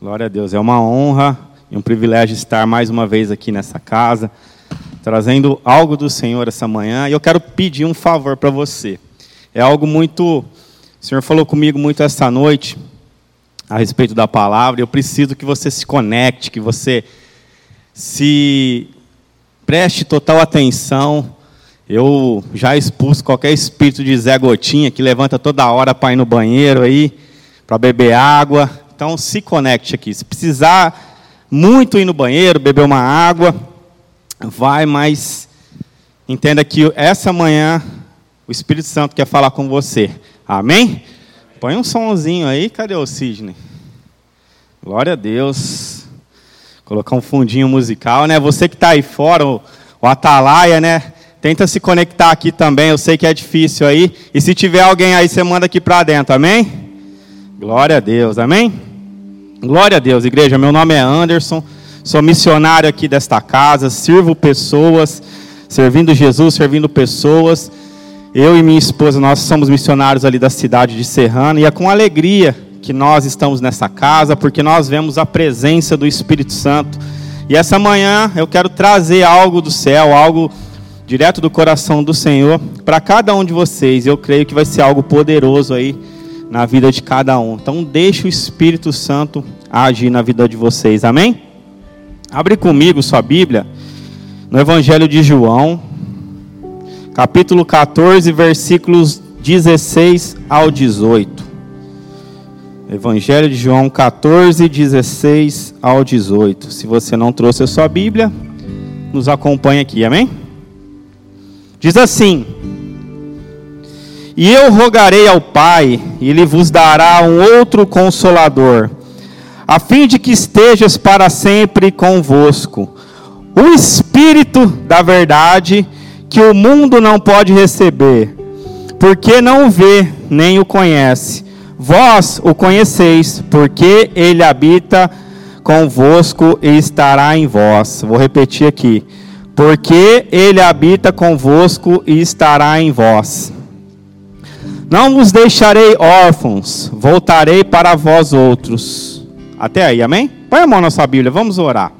Glória a Deus. É uma honra e um privilégio estar mais uma vez aqui nessa casa, trazendo algo do Senhor essa manhã. E eu quero pedir um favor para você. É algo muito. O Senhor falou comigo muito essa noite a respeito da palavra. Eu preciso que você se conecte, que você se preste total atenção. Eu já expulso qualquer espírito de Zé Gotinha que levanta toda hora para ir no banheiro aí, para beber água. Então se conecte aqui. Se precisar muito ir no banheiro, beber uma água, vai, mas entenda que essa manhã o Espírito Santo quer falar com você. Amém? Põe um sonzinho aí, cadê o Sidney? Glória a Deus. Colocar um fundinho musical, né? Você que está aí fora, o, o Atalaia, né? Tenta se conectar aqui também, eu sei que é difícil aí. E se tiver alguém aí, você manda aqui para dentro, amém? Glória a Deus, amém? Glória a Deus, igreja. Meu nome é Anderson, sou missionário aqui desta casa, sirvo pessoas, servindo Jesus, servindo pessoas. Eu e minha esposa, nós somos missionários ali da cidade de Serrano e é com alegria que nós estamos nessa casa, porque nós vemos a presença do Espírito Santo. E essa manhã eu quero trazer algo do céu, algo direto do coração do Senhor para cada um de vocês. Eu creio que vai ser algo poderoso aí na vida de cada um. Então, deixe o Espírito Santo agir na vida de vocês. Amém? Abre comigo sua Bíblia no Evangelho de João, capítulo 14, versículos 16 ao 18. Evangelho de João 14, 16 ao 18. Se você não trouxe a sua Bíblia, nos acompanhe aqui, amém? Diz assim: e eu rogarei ao Pai, e Ele vos dará um outro consolador, a fim de que estejas para sempre convosco. O Espírito da Verdade, que o mundo não pode receber, porque não vê nem o conhece. Vós o conheceis, porque Ele habita convosco e estará em vós. Vou repetir aqui. Porque Ele habita convosco e estará em vós. Não vos deixarei órfãos, voltarei para vós outros. Até aí, amém? Põe a mão na sua Bíblia, vamos orar.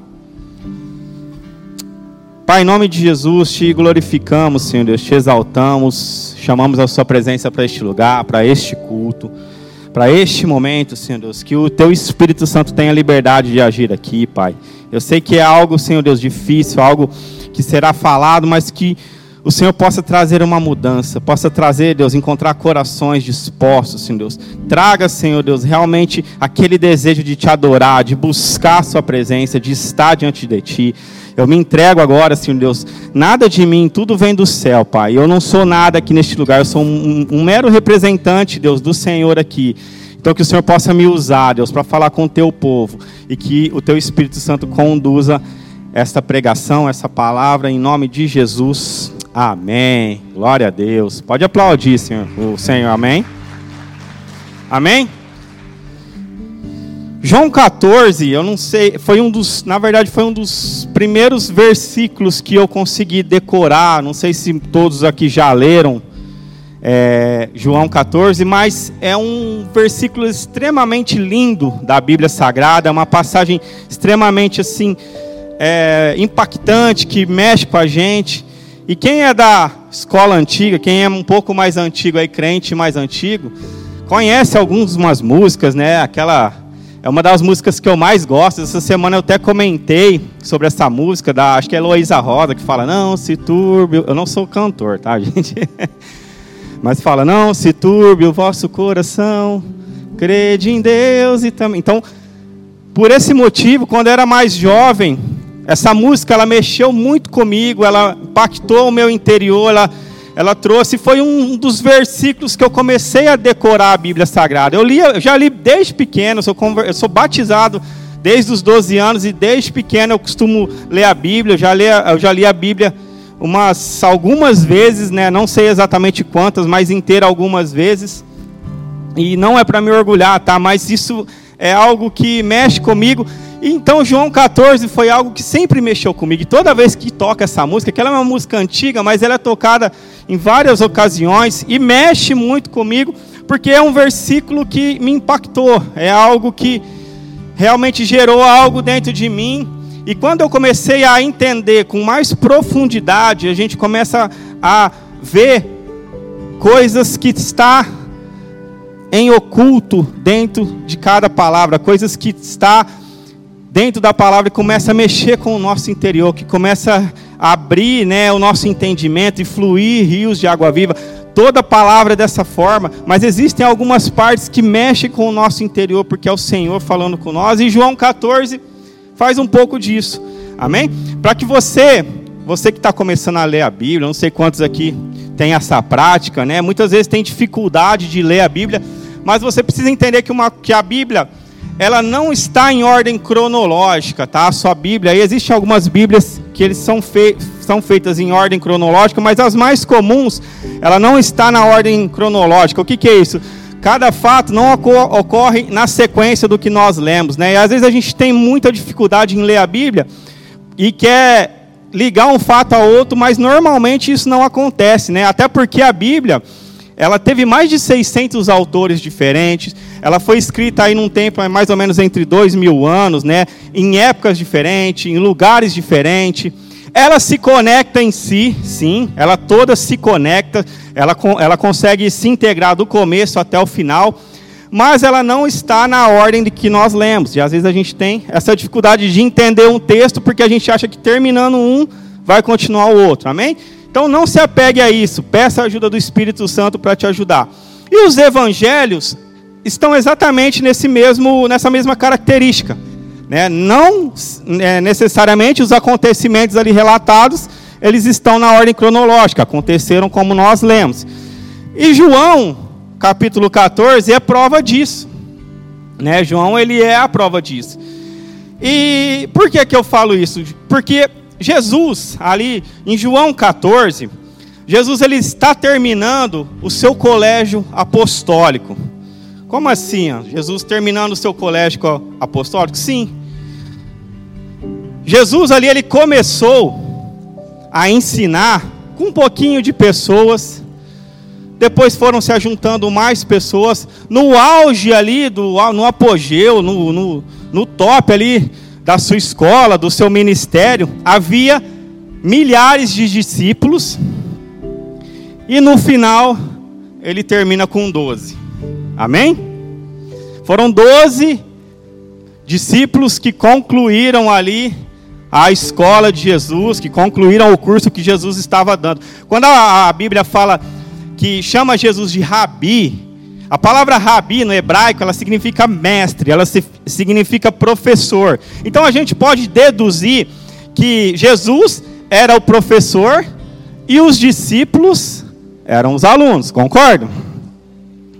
Pai, em nome de Jesus, te glorificamos, Senhor Deus, te exaltamos, chamamos a Sua presença para este lugar, para este culto, para este momento, Senhor Deus, que o Teu Espírito Santo tenha liberdade de agir aqui, Pai. Eu sei que é algo, Senhor Deus, difícil, algo que será falado, mas que o Senhor possa trazer uma mudança, possa trazer, Deus, encontrar corações dispostos, Senhor Deus. Traga, Senhor Deus, realmente aquele desejo de te adorar, de buscar a Sua presença, de estar diante de Ti. Eu me entrego agora, Senhor Deus. Nada de mim, tudo vem do céu, Pai. Eu não sou nada aqui neste lugar, eu sou um, um mero representante, Deus, do Senhor aqui. Então que o Senhor possa me usar, Deus, para falar com o teu povo e que o teu Espírito Santo conduza esta pregação, essa palavra em nome de Jesus. Amém. Glória a Deus. Pode aplaudir, Senhor. O Senhor, amém. Amém. João 14, eu não sei, foi um dos, na verdade foi um dos primeiros versículos que eu consegui decorar. Não sei se todos aqui já leram é, João 14, mas é um versículo extremamente lindo da Bíblia Sagrada, é uma passagem extremamente assim é, impactante que mexe com a gente. E quem é da escola antiga, quem é um pouco mais antigo aí, crente mais antigo, conhece algumas músicas, né? Aquela é uma das músicas que eu mais gosto. Essa semana eu até comentei sobre essa música da, acho que é Heloísa Rosa, que fala: "Não se turbe". Eu não sou cantor, tá, gente? Mas fala: "Não se turbe o vosso coração, crede em Deus e também". Então, por esse motivo, quando eu era mais jovem, essa música ela mexeu muito comigo, ela impactou o meu interior, ela, ela trouxe, foi um dos versículos que eu comecei a decorar a Bíblia Sagrada. Eu, li, eu já li desde pequeno, eu sou, eu sou batizado desde os 12 anos e desde pequeno eu costumo ler a Bíblia, eu já li, eu já li a Bíblia umas algumas vezes, né? Não sei exatamente quantas, mas inteira algumas vezes. E não é para me orgulhar, tá? Mas isso é algo que mexe comigo. Então João 14 foi algo que sempre mexeu comigo. E toda vez que toca essa música, que ela é uma música antiga, mas ela é tocada em várias ocasiões e mexe muito comigo, porque é um versículo que me impactou. É algo que realmente gerou algo dentro de mim. E quando eu comecei a entender com mais profundidade, a gente começa a ver coisas que está em oculto dentro de cada palavra, coisas que está dentro da palavra e começa a mexer com o nosso interior, que começa a abrir, né, o nosso entendimento e fluir rios de água viva. Toda palavra é dessa forma, mas existem algumas partes que mexem com o nosso interior, porque é o Senhor falando com nós. E João 14 faz um pouco disso. Amém? Para que você, você que está começando a ler a Bíblia, não sei quantos aqui tem essa prática, né? Muitas vezes tem dificuldade de ler a Bíblia, mas você precisa entender que, uma, que a Bíblia ela não está em ordem cronológica, tá? A sua Bíblia, aí existem algumas Bíblias que eles são, fei são feitas em ordem cronológica, mas as mais comuns, ela não está na ordem cronológica. O que, que é isso? Cada fato não ocorre na sequência do que nós lemos, né? E às vezes a gente tem muita dificuldade em ler a Bíblia e quer ligar um fato a outro, mas normalmente isso não acontece, né? Até porque a Bíblia, ela teve mais de 600 autores diferentes. Ela foi escrita aí num tempo mais ou menos entre dois mil anos, né? Em épocas diferentes, em lugares diferentes. Ela se conecta em si, sim. Ela toda se conecta. Ela, ela consegue se integrar do começo até o final. Mas ela não está na ordem de que nós lemos. E às vezes a gente tem essa dificuldade de entender um texto porque a gente acha que terminando um vai continuar o outro. Amém? Então não se apegue a isso, peça a ajuda do Espírito Santo para te ajudar. E os evangelhos estão exatamente nesse mesmo, nessa mesma característica. Né? Não é, necessariamente os acontecimentos ali relatados, eles estão na ordem cronológica, aconteceram como nós lemos. E João, capítulo 14, é prova disso. Né? João, ele é a prova disso. E por que, que eu falo isso? Porque Jesus, ali em João 14, Jesus ele está terminando o seu colégio apostólico. Como assim? Ó? Jesus terminando o seu colégio apostólico? Sim. Jesus ali ele começou a ensinar com um pouquinho de pessoas. Depois foram se ajuntando mais pessoas. No auge ali, do, no apogeu, no, no, no top ali da sua escola, do seu ministério, havia milhares de discípulos, e no final ele termina com 12. Amém? Foram 12 discípulos que concluíram ali a escola de Jesus, que concluíram o curso que Jesus estava dando. Quando a, a Bíblia fala que chama Jesus de rabi, a palavra rabi no hebraico, ela significa mestre, ela significa professor. Então a gente pode deduzir que Jesus era o professor e os discípulos eram os alunos, concordam?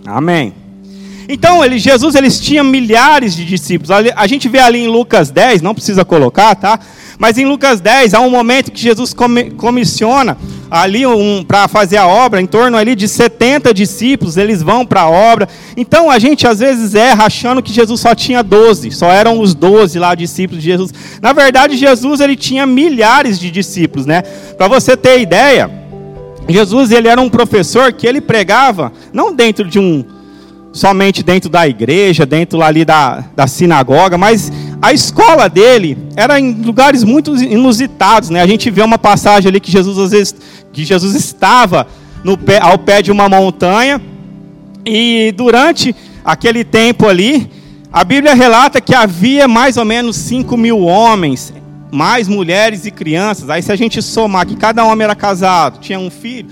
Amém. Então, ele, Jesus eles tinha milhares de discípulos. A gente vê ali em Lucas 10, não precisa colocar, tá? Mas em Lucas 10 há um momento que Jesus comissiona ali um, para fazer a obra, em torno ali de 70 discípulos, eles vão para a obra. Então a gente às vezes erra achando que Jesus só tinha 12, só eram os 12 lá discípulos de Jesus. Na verdade, Jesus ele tinha milhares de discípulos, né? Para você ter ideia, Jesus ele era um professor que ele pregava não dentro de um somente dentro da igreja, dentro ali da, da sinagoga, mas a escola dele era em lugares muito inusitados, né? A gente vê uma passagem ali que Jesus às vezes que Jesus estava pé, ao pé de uma montanha e durante aquele tempo ali, a Bíblia relata que havia mais ou menos 5 mil homens, mais mulheres e crianças. Aí se a gente somar que cada homem era casado, tinha um filho,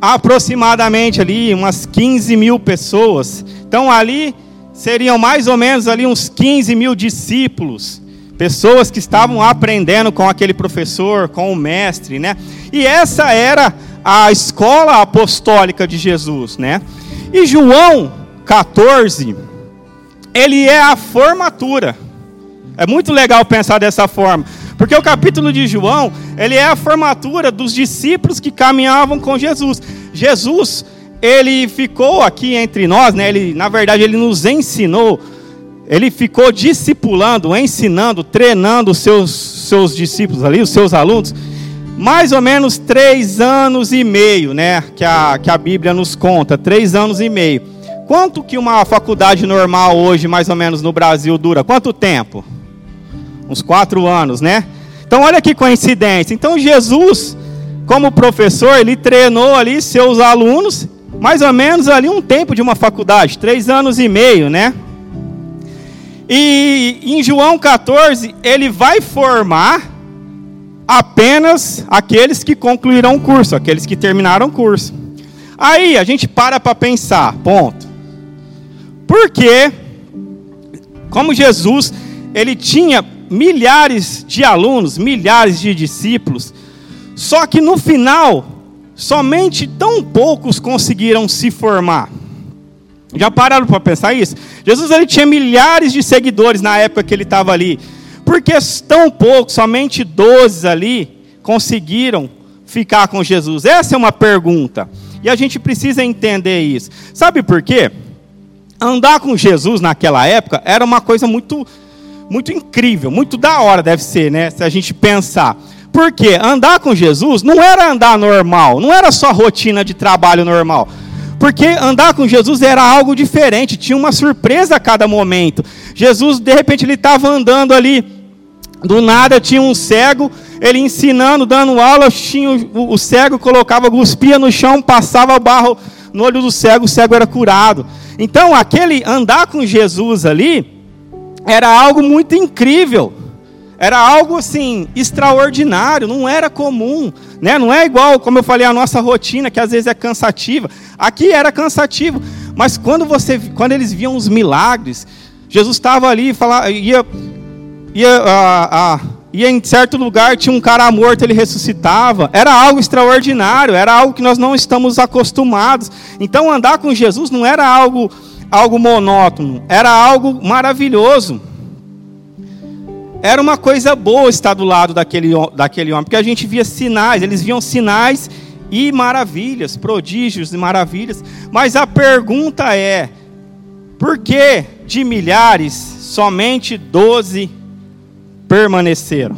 aproximadamente ali umas 15 mil pessoas. Então ali seriam mais ou menos ali uns 15 mil discípulos, pessoas que estavam aprendendo com aquele professor, com o mestre, né? E essa era a escola apostólica de Jesus, né? E João 14, ele é a formatura. É muito legal pensar dessa forma. Porque o capítulo de João, ele é a formatura dos discípulos que caminhavam com Jesus. Jesus, ele ficou aqui entre nós, né? Ele, na verdade, ele nos ensinou, ele ficou discipulando, ensinando, treinando os seus, seus discípulos ali, os seus alunos, mais ou menos três anos e meio, né? Que a, que a Bíblia nos conta, três anos e meio. quanto que uma faculdade normal hoje, mais ou menos no Brasil, dura? Quanto tempo? Uns quatro anos, né? Então olha que coincidência. Então Jesus, como professor, ele treinou ali seus alunos, mais ou menos ali um tempo de uma faculdade, três anos e meio, né? E em João 14, ele vai formar apenas aqueles que concluirão o curso, aqueles que terminaram o curso. Aí a gente para para pensar, ponto. Porque, como Jesus, ele tinha milhares de alunos, milhares de discípulos, só que no final, somente tão poucos conseguiram se formar. Já pararam para pensar isso? Jesus ele tinha milhares de seguidores na época que ele estava ali. Porque tão poucos, somente 12 ali, conseguiram ficar com Jesus? Essa é uma pergunta. E a gente precisa entender isso. Sabe por quê? Andar com Jesus naquela época era uma coisa muito muito incrível, muito da hora deve ser, né? Se a gente pensar. Porque andar com Jesus não era andar normal, não era só rotina de trabalho normal. Porque andar com Jesus era algo diferente, tinha uma surpresa a cada momento. Jesus, de repente, ele estava andando ali, do nada tinha um cego, ele ensinando, dando aula, tinha o, o cego colocava, cuspia no chão, passava barro no olho do cego, o cego era curado. Então, aquele andar com Jesus ali era algo muito incrível. Era algo assim extraordinário, não era comum, né? Não é igual, como eu falei, a nossa rotina que às vezes é cansativa. Aqui era cansativo, mas quando você, quando eles viam os milagres, Jesus estava ali, falava, ia, ia, a, a, ia em certo lugar tinha um cara morto, ele ressuscitava. Era algo extraordinário, era algo que nós não estamos acostumados. Então andar com Jesus não era algo algo monótono, era algo maravilhoso. Era uma coisa boa estar do lado daquele, daquele homem, porque a gente via sinais, eles viam sinais e maravilhas, prodígios e maravilhas. Mas a pergunta é: por que de milhares somente doze permaneceram?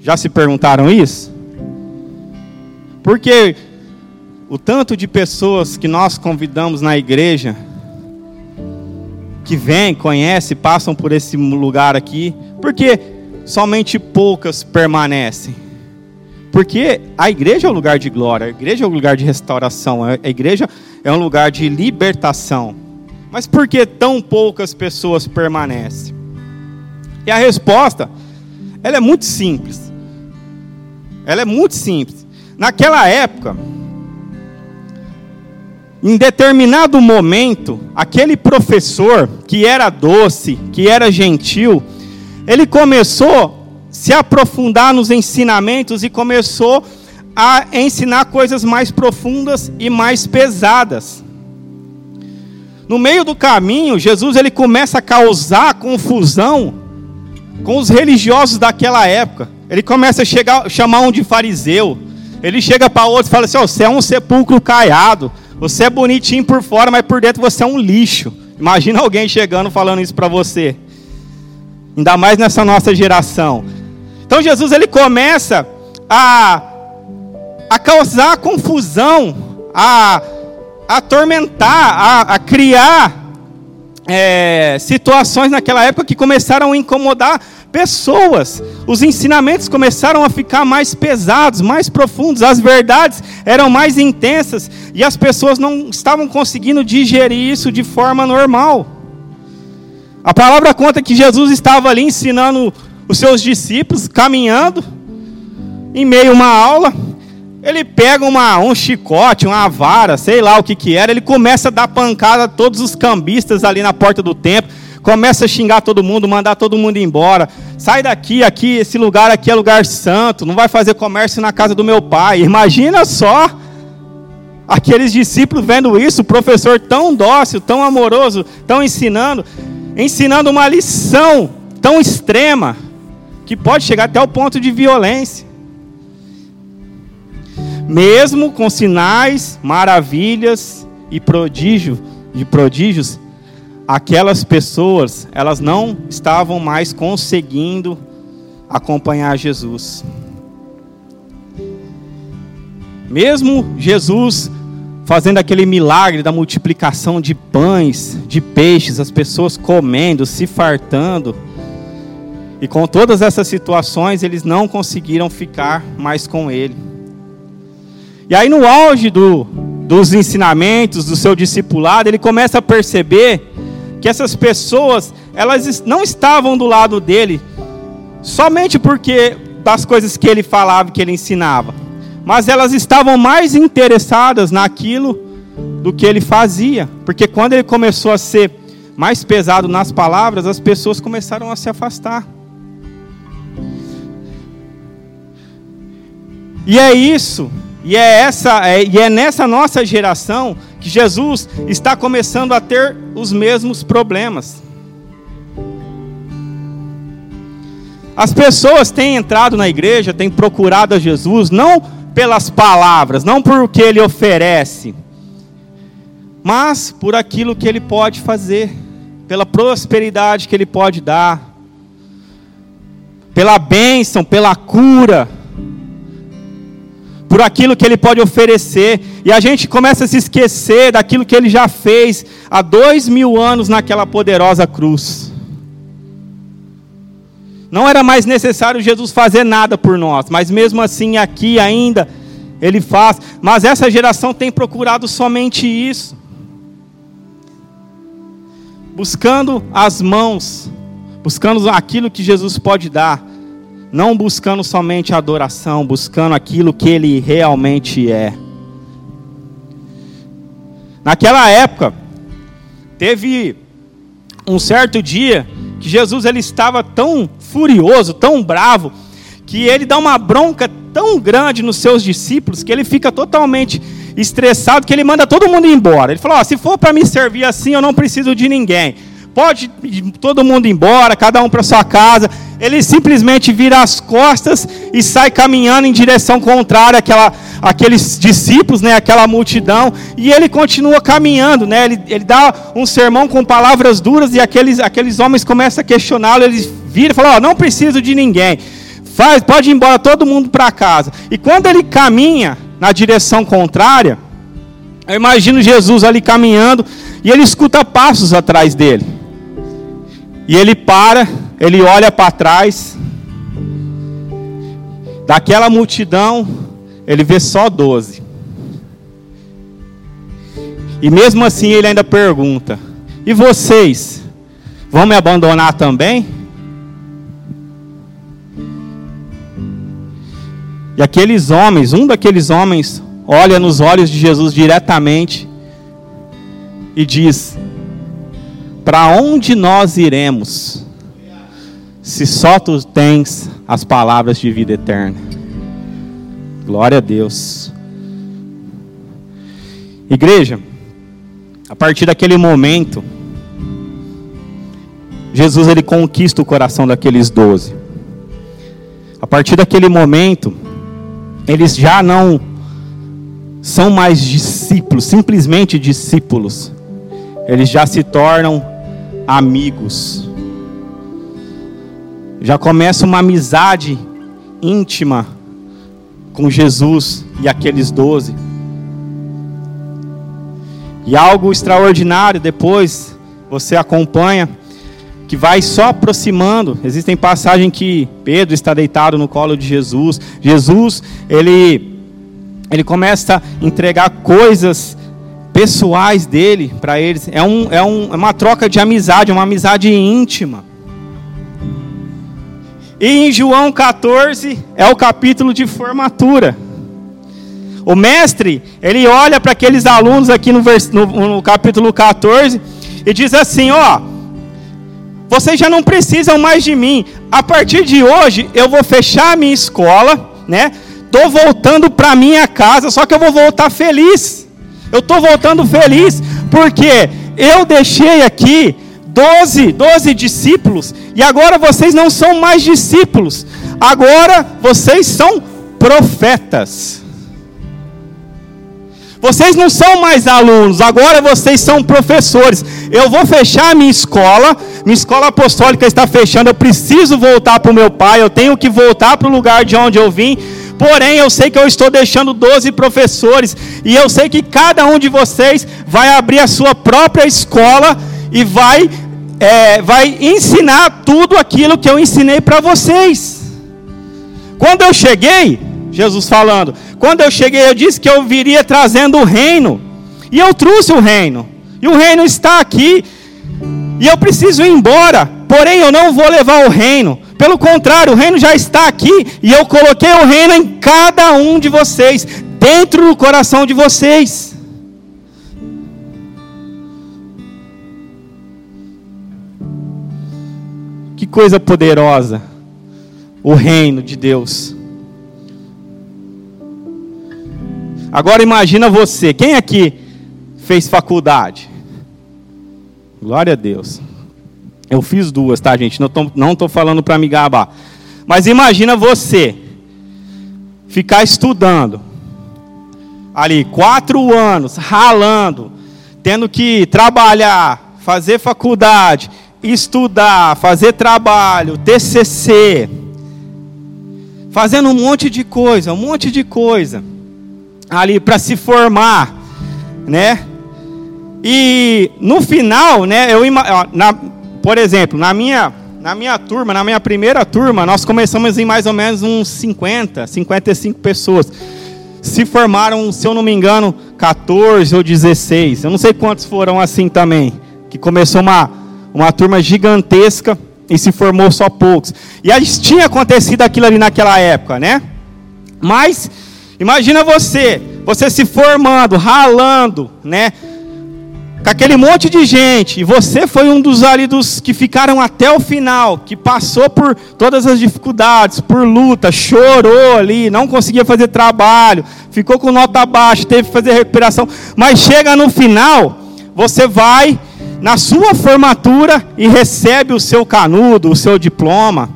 Já se perguntaram isso? Porque o tanto de pessoas que nós convidamos na igreja que vêm, conhecem, passam por esse lugar aqui, porque somente poucas permanecem. Porque a igreja é um lugar de glória, a igreja é um lugar de restauração, a igreja é um lugar de libertação. Mas por que tão poucas pessoas permanecem? E a resposta, ela é muito simples. Ela é muito simples. Naquela época, em determinado momento, aquele professor que era doce, que era gentil, ele começou a se aprofundar nos ensinamentos e começou a ensinar coisas mais profundas e mais pesadas. No meio do caminho, Jesus ele começa a causar confusão com os religiosos daquela época. Ele começa a chegar, chamar um de fariseu. Ele chega para outro e fala assim: oh, "Você é um sepulcro caiado. Você é bonitinho por fora, mas por dentro você é um lixo. Imagina alguém chegando falando isso para você. Ainda mais nessa nossa geração. Então Jesus ele começa a, a causar confusão, a, a atormentar, a, a criar é, situações naquela época que começaram a incomodar pessoas. Os ensinamentos começaram a ficar mais pesados, mais profundos, as verdades eram mais intensas e as pessoas não estavam conseguindo digerir isso de forma normal. A palavra conta que Jesus estava ali ensinando os seus discípulos, caminhando, em meio a uma aula, ele pega uma, um chicote, uma vara, sei lá o que que era, ele começa a dar pancada a todos os cambistas ali na porta do templo, começa a xingar todo mundo, mandar todo mundo embora. Sai daqui, aqui, esse lugar aqui é lugar santo, não vai fazer comércio na casa do meu pai. Imagina só aqueles discípulos vendo isso, o professor tão dócil, tão amoroso, tão ensinando, ensinando uma lição tão extrema que pode chegar até o ponto de violência. Mesmo com sinais, maravilhas e prodígio, de prodígios, aquelas pessoas, elas não estavam mais conseguindo acompanhar Jesus. Mesmo Jesus fazendo aquele milagre da multiplicação de pães, de peixes, as pessoas comendo, se fartando. E com todas essas situações, eles não conseguiram ficar mais com ele. E aí, no auge do, dos ensinamentos, do seu discipulado, ele começa a perceber que essas pessoas, elas não estavam do lado dele somente porque das coisas que ele falava, que ele ensinava, mas elas estavam mais interessadas naquilo do que ele fazia, porque quando ele começou a ser mais pesado nas palavras, as pessoas começaram a se afastar. E é isso, e é, essa, é, e é nessa nossa geração que Jesus está começando a ter os mesmos problemas. As pessoas têm entrado na igreja, têm procurado a Jesus, não pelas palavras, não por o que ele oferece, mas por aquilo que ele pode fazer, pela prosperidade que ele pode dar, pela bênção, pela cura, por aquilo que Ele pode oferecer, e a gente começa a se esquecer daquilo que Ele já fez há dois mil anos naquela poderosa cruz. Não era mais necessário Jesus fazer nada por nós, mas mesmo assim aqui ainda Ele faz. Mas essa geração tem procurado somente isso, buscando as mãos, buscando aquilo que Jesus pode dar não buscando somente adoração, buscando aquilo que ele realmente é. Naquela época, teve um certo dia que Jesus ele estava tão furioso, tão bravo, que ele dá uma bronca tão grande nos seus discípulos que ele fica totalmente estressado que ele manda todo mundo embora. Ele falou: oh, se for para me servir assim, eu não preciso de ninguém. Pode todo mundo embora, cada um para sua casa ele simplesmente vira as costas e sai caminhando em direção contrária àquela, àqueles discípulos, né, aquela multidão, e ele continua caminhando, né, ele, ele dá um sermão com palavras duras e aqueles, aqueles homens começam a questioná-lo, ele vira e fala, oh, não preciso de ninguém, faz, pode ir embora todo mundo para casa. E quando ele caminha na direção contrária, eu imagino Jesus ali caminhando e ele escuta passos atrás dele. E ele para ele olha para trás, daquela multidão, ele vê só doze. E mesmo assim ele ainda pergunta: E vocês vão me abandonar também? E aqueles homens, um daqueles homens, olha nos olhos de Jesus diretamente e diz: Para onde nós iremos? Se só tu tens as palavras de vida eterna. Glória a Deus. Igreja, a partir daquele momento, Jesus ele conquista o coração daqueles doze. A partir daquele momento, eles já não são mais discípulos, simplesmente discípulos. Eles já se tornam amigos já começa uma amizade íntima com Jesus e aqueles doze. E algo extraordinário depois você acompanha que vai só aproximando. Existem passagens que Pedro está deitado no colo de Jesus. Jesus, ele ele começa a entregar coisas pessoais dele para eles. É, um, é, um, é uma troca de amizade, uma amizade íntima. E em João 14 é o capítulo de formatura. O mestre, ele olha para aqueles alunos aqui no, vers, no, no capítulo 14 e diz assim: Ó, vocês já não precisam mais de mim. A partir de hoje eu vou fechar a minha escola, né? Tô voltando para minha casa, só que eu vou voltar feliz. Eu tô voltando feliz porque eu deixei aqui doze, doze discípulos, e agora vocês não são mais discípulos, agora vocês são profetas. Vocês não são mais alunos, agora vocês são professores. Eu vou fechar a minha escola, minha escola apostólica está fechando, eu preciso voltar para o meu pai, eu tenho que voltar para o lugar de onde eu vim, Porém, eu sei que eu estou deixando 12 professores, e eu sei que cada um de vocês vai abrir a sua própria escola e vai, é, vai ensinar tudo aquilo que eu ensinei para vocês. Quando eu cheguei, Jesus falando, quando eu cheguei, eu disse que eu viria trazendo o reino, e eu trouxe o reino, e o reino está aqui, e eu preciso ir embora, porém eu não vou levar o reino. Pelo contrário, o reino já está aqui e eu coloquei o reino em cada um de vocês, dentro do coração de vocês. Que coisa poderosa, o reino de Deus. Agora imagina você, quem aqui fez faculdade? Glória a Deus. Eu fiz duas, tá, gente? Não estou não tô falando para me gabar. Mas imagina você ficar estudando ali quatro anos, ralando, tendo que trabalhar, fazer faculdade, estudar, fazer trabalho, TCC, fazendo um monte de coisa, um monte de coisa ali para se formar, né? E no final, né, eu, na, por exemplo, na minha, na minha turma, na minha primeira turma, nós começamos em mais ou menos uns 50, 55 pessoas. Se formaram, se eu não me engano, 14 ou 16. Eu não sei quantos foram assim também. Que começou uma, uma turma gigantesca e se formou só poucos. E tinha acontecido aquilo ali naquela época, né? Mas imagina você, você se formando, ralando, né? com aquele monte de gente, e você foi um dos ali dos que ficaram até o final, que passou por todas as dificuldades, por luta, chorou ali, não conseguia fazer trabalho, ficou com nota baixa, teve que fazer recuperação, mas chega no final, você vai na sua formatura e recebe o seu canudo, o seu diploma.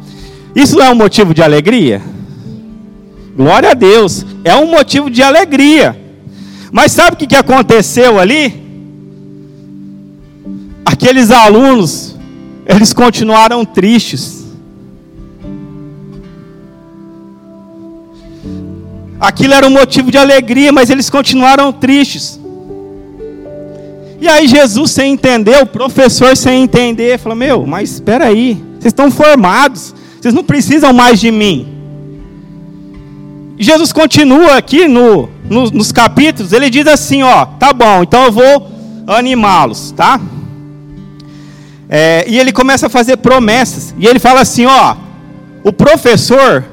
Isso é um motivo de alegria? Glória a Deus, é um motivo de alegria. Mas sabe o que aconteceu ali? aqueles alunos, eles continuaram tristes. Aquilo era um motivo de alegria, mas eles continuaram tristes. E aí Jesus sem entender, o professor sem entender, falou: Meu, mas espera aí, vocês estão formados, vocês não precisam mais de mim. Jesus continua aqui no, no, nos capítulos, ele diz assim: Ó, tá bom, então eu vou animá-los, tá? É, e ele começa a fazer promessas. E ele fala assim: ó, o professor,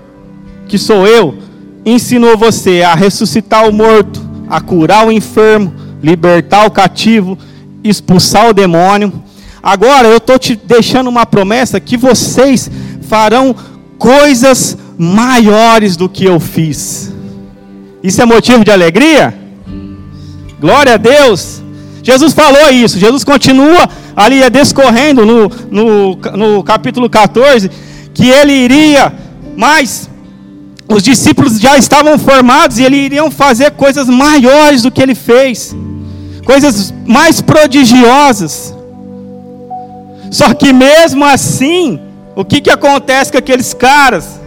que sou eu, ensinou você a ressuscitar o morto, a curar o enfermo, libertar o cativo, expulsar o demônio. Agora eu estou te deixando uma promessa que vocês farão coisas maiores do que eu fiz. Isso é motivo de alegria? Glória a Deus. Jesus falou isso. Jesus continua ali é descorrendo no, no, no capítulo 14, que ele iria, mas os discípulos já estavam formados e eles iriam fazer coisas maiores do que ele fez, coisas mais prodigiosas. Só que mesmo assim, o que, que acontece com aqueles caras?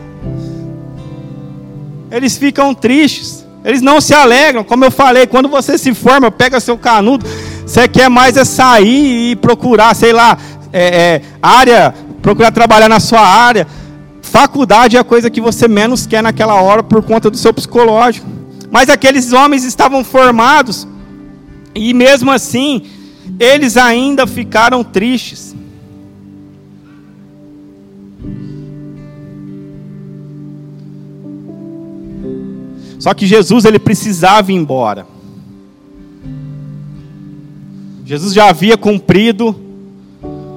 Eles ficam tristes, eles não se alegram. Como eu falei, quando você se forma, pega seu canudo, você quer mais é sair e procurar, sei lá, é, é, área, procurar trabalhar na sua área. Faculdade é a coisa que você menos quer naquela hora por conta do seu psicológico. Mas aqueles homens estavam formados e mesmo assim eles ainda ficaram tristes. Só que Jesus ele precisava ir embora. Jesus já havia cumprido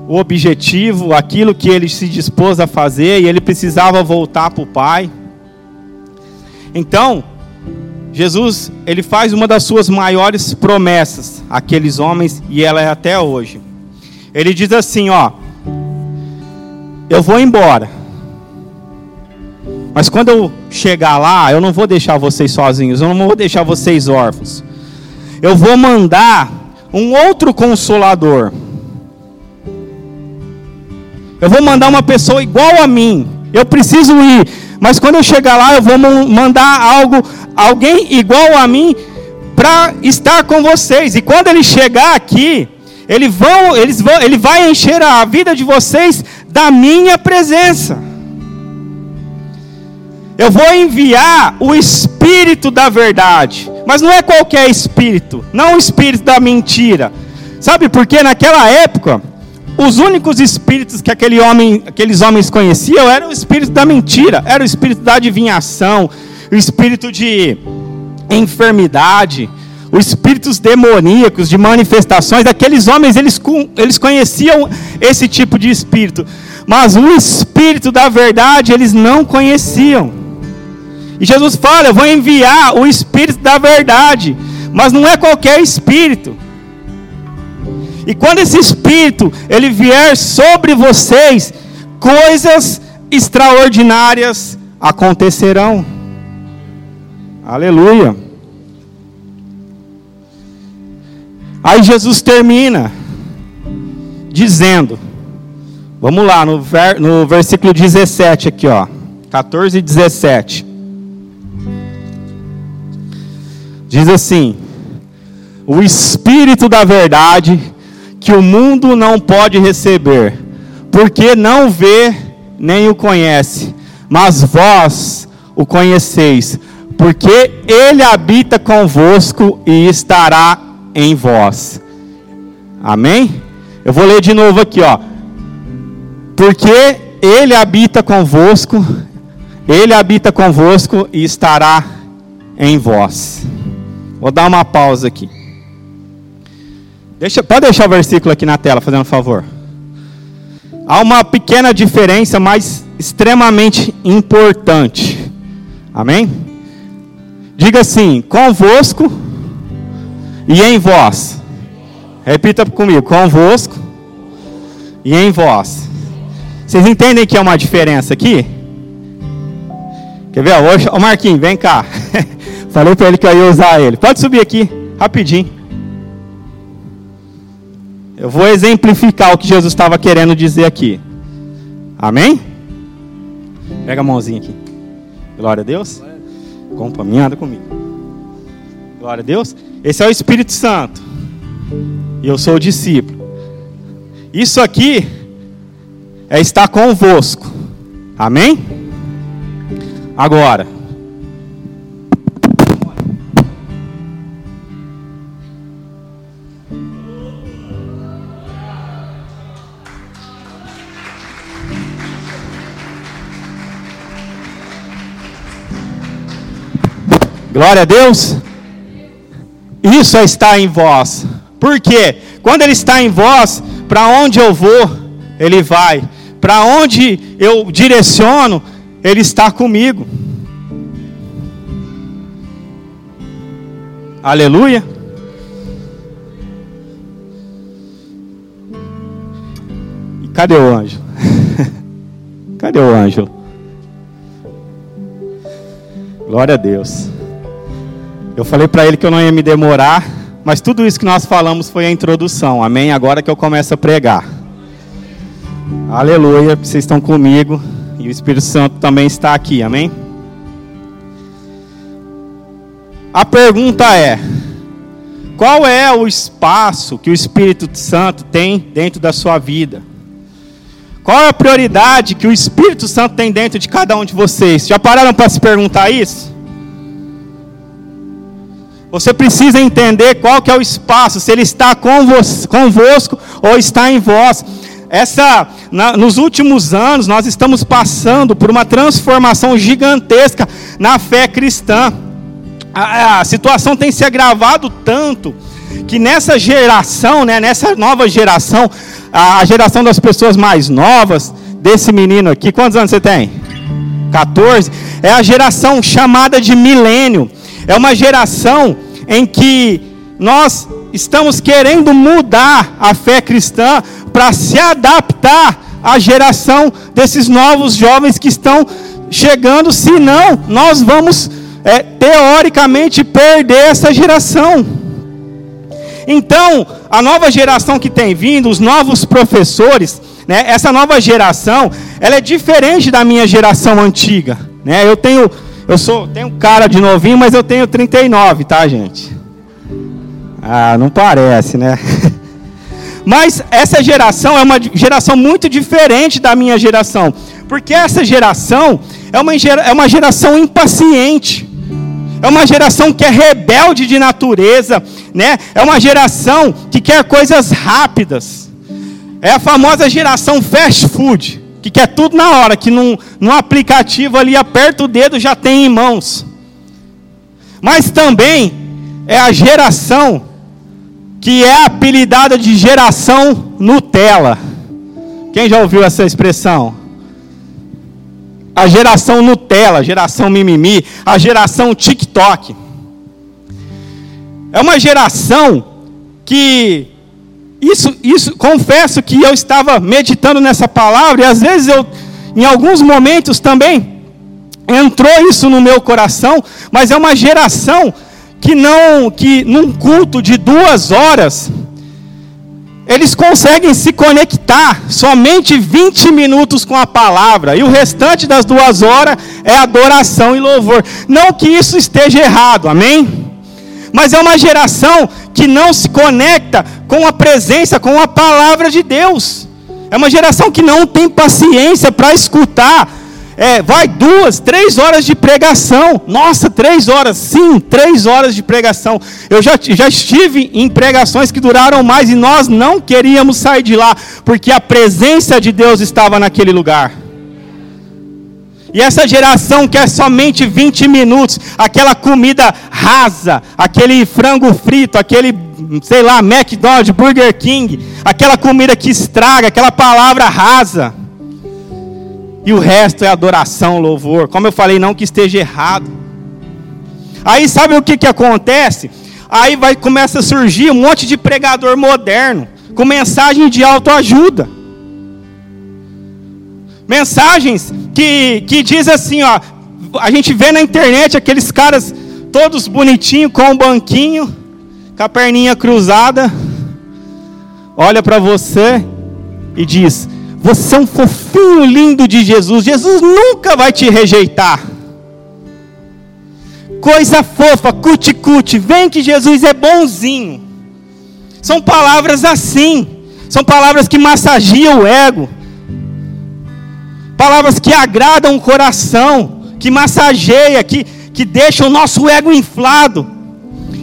o objetivo, aquilo que ele se dispôs a fazer, e ele precisava voltar para o Pai. Então, Jesus, ele faz uma das suas maiores promessas àqueles homens, e ela é até hoje. Ele diz assim: Ó, eu vou embora, mas quando eu chegar lá, eu não vou deixar vocês sozinhos, eu não vou deixar vocês órfãos. Eu vou mandar um outro consolador. Eu vou mandar uma pessoa igual a mim. Eu preciso ir, mas quando eu chegar lá, eu vou mandar algo, alguém igual a mim, para estar com vocês. E quando ele chegar aqui, ele, vão, eles vão, ele vai encher a vida de vocês da minha presença. Eu vou enviar o Espírito da verdade, mas não é qualquer Espírito, não o Espírito da mentira. Sabe por quê? Naquela época, os únicos espíritos que aquele homem, aqueles homens conheciam eram o espírito da mentira, era o espírito da adivinhação, o espírito de enfermidade, os espíritos demoníacos, de manifestações. Aqueles homens, eles, eles conheciam esse tipo de espírito, mas o espírito da verdade eles não conheciam. E Jesus fala: Eu vou enviar o espírito da verdade, mas não é qualquer espírito. E quando esse Espírito ele vier sobre vocês, coisas extraordinárias acontecerão. Aleluia. Aí Jesus termina dizendo, vamos lá, no, ver, no versículo 17 aqui, ó, 14 e 17. Diz assim: O Espírito da Verdade que o mundo não pode receber, porque não vê nem o conhece, mas vós o conheceis, porque ele habita convosco e estará em vós. Amém? Eu vou ler de novo aqui, ó. Porque ele habita convosco, ele habita convosco e estará em vós. Vou dar uma pausa aqui. Deixa, pode deixar o versículo aqui na tela, fazendo um favor. Há uma pequena diferença, mas extremamente importante. Amém? Diga assim: convosco e em vós. Repita comigo: convosco e em vós. Vocês entendem que é uma diferença aqui? Quer ver? Hoje, ô Marquinhos, vem cá. Falei para ele que eu ia usar ele. Pode subir aqui, rapidinho. Eu vou exemplificar o que Jesus estava querendo dizer aqui. Amém? Pega a mãozinha aqui. Glória a Deus. Acompanhada comigo. Glória a Deus. Esse é o Espírito Santo. E eu sou o discípulo. Isso aqui é estar convosco. Amém? Agora, Glória a Deus. Isso é estar em vós. Por quê? Quando Ele está em vós, para onde eu vou, Ele vai. Para onde eu direciono, Ele está comigo. Aleluia. E cadê o anjo? cadê o anjo? Glória a Deus. Eu falei para ele que eu não ia me demorar, mas tudo isso que nós falamos foi a introdução. Amém? Agora que eu começo a pregar. Aleluia, vocês estão comigo e o Espírito Santo também está aqui. Amém? A pergunta é: qual é o espaço que o Espírito Santo tem dentro da sua vida? Qual é a prioridade que o Espírito Santo tem dentro de cada um de vocês? Já pararam para se perguntar isso? Você precisa entender qual que é o espaço, se ele está convosco ou está em vós. Essa, na, nos últimos anos, nós estamos passando por uma transformação gigantesca na fé cristã. A, a situação tem se agravado tanto que nessa geração, né, nessa nova geração, a geração das pessoas mais novas, desse menino aqui, quantos anos você tem? 14. É a geração chamada de milênio. É uma geração em que nós estamos querendo mudar a fé cristã para se adaptar à geração desses novos jovens que estão chegando, senão nós vamos é, teoricamente perder essa geração. Então, a nova geração que tem vindo, os novos professores, né, essa nova geração, ela é diferente da minha geração antiga. Né? Eu tenho, eu sou, tenho cara de novinho, mas eu tenho 39, tá, gente? Ah, não parece, né? Mas essa geração é uma geração muito diferente da minha geração, porque essa geração é uma, é uma geração impaciente, é uma geração que é rebelde de natureza, né? É uma geração que quer coisas rápidas. É a famosa geração fast food, que quer tudo na hora, que num, num aplicativo ali aperta o dedo já tem em mãos. Mas também é a geração que é apelidada de geração Nutella. Quem já ouviu essa expressão? A geração Nutella, a geração mimimi, a geração TikTok. É uma geração que isso, isso, confesso que eu estava meditando nessa palavra e às vezes eu, em alguns momentos também entrou isso no meu coração, mas é uma geração que não, que num culto de duas horas, eles conseguem se conectar somente 20 minutos com a palavra, e o restante das duas horas é adoração e louvor. Não que isso esteja errado, amém? Mas é uma geração que não se conecta com a presença, com a palavra de Deus. É uma geração que não tem paciência para escutar é, vai duas, três horas de pregação. Nossa, três horas, sim, três horas de pregação. Eu já, já estive em pregações que duraram mais e nós não queríamos sair de lá, porque a presença de Deus estava naquele lugar. E essa geração quer somente 20 minutos, aquela comida rasa, aquele frango frito, aquele, sei lá, McDonald's, Burger King, aquela comida que estraga, aquela palavra rasa. E o resto é adoração, louvor. Como eu falei, não que esteja errado. Aí sabe o que, que acontece? Aí vai começa a surgir um monte de pregador moderno com mensagem de autoajuda. Mensagens que, que diz assim, ó, a gente vê na internet aqueles caras todos bonitinhos com um banquinho, com a perninha cruzada, olha para você e diz: você é um fofinho lindo de Jesus. Jesus nunca vai te rejeitar. Coisa fofa, cuti-cuti. Vem que Jesus é bonzinho. São palavras assim. São palavras que massagiam o ego. Palavras que agradam o coração. Que massageia, que, que deixam o nosso ego inflado.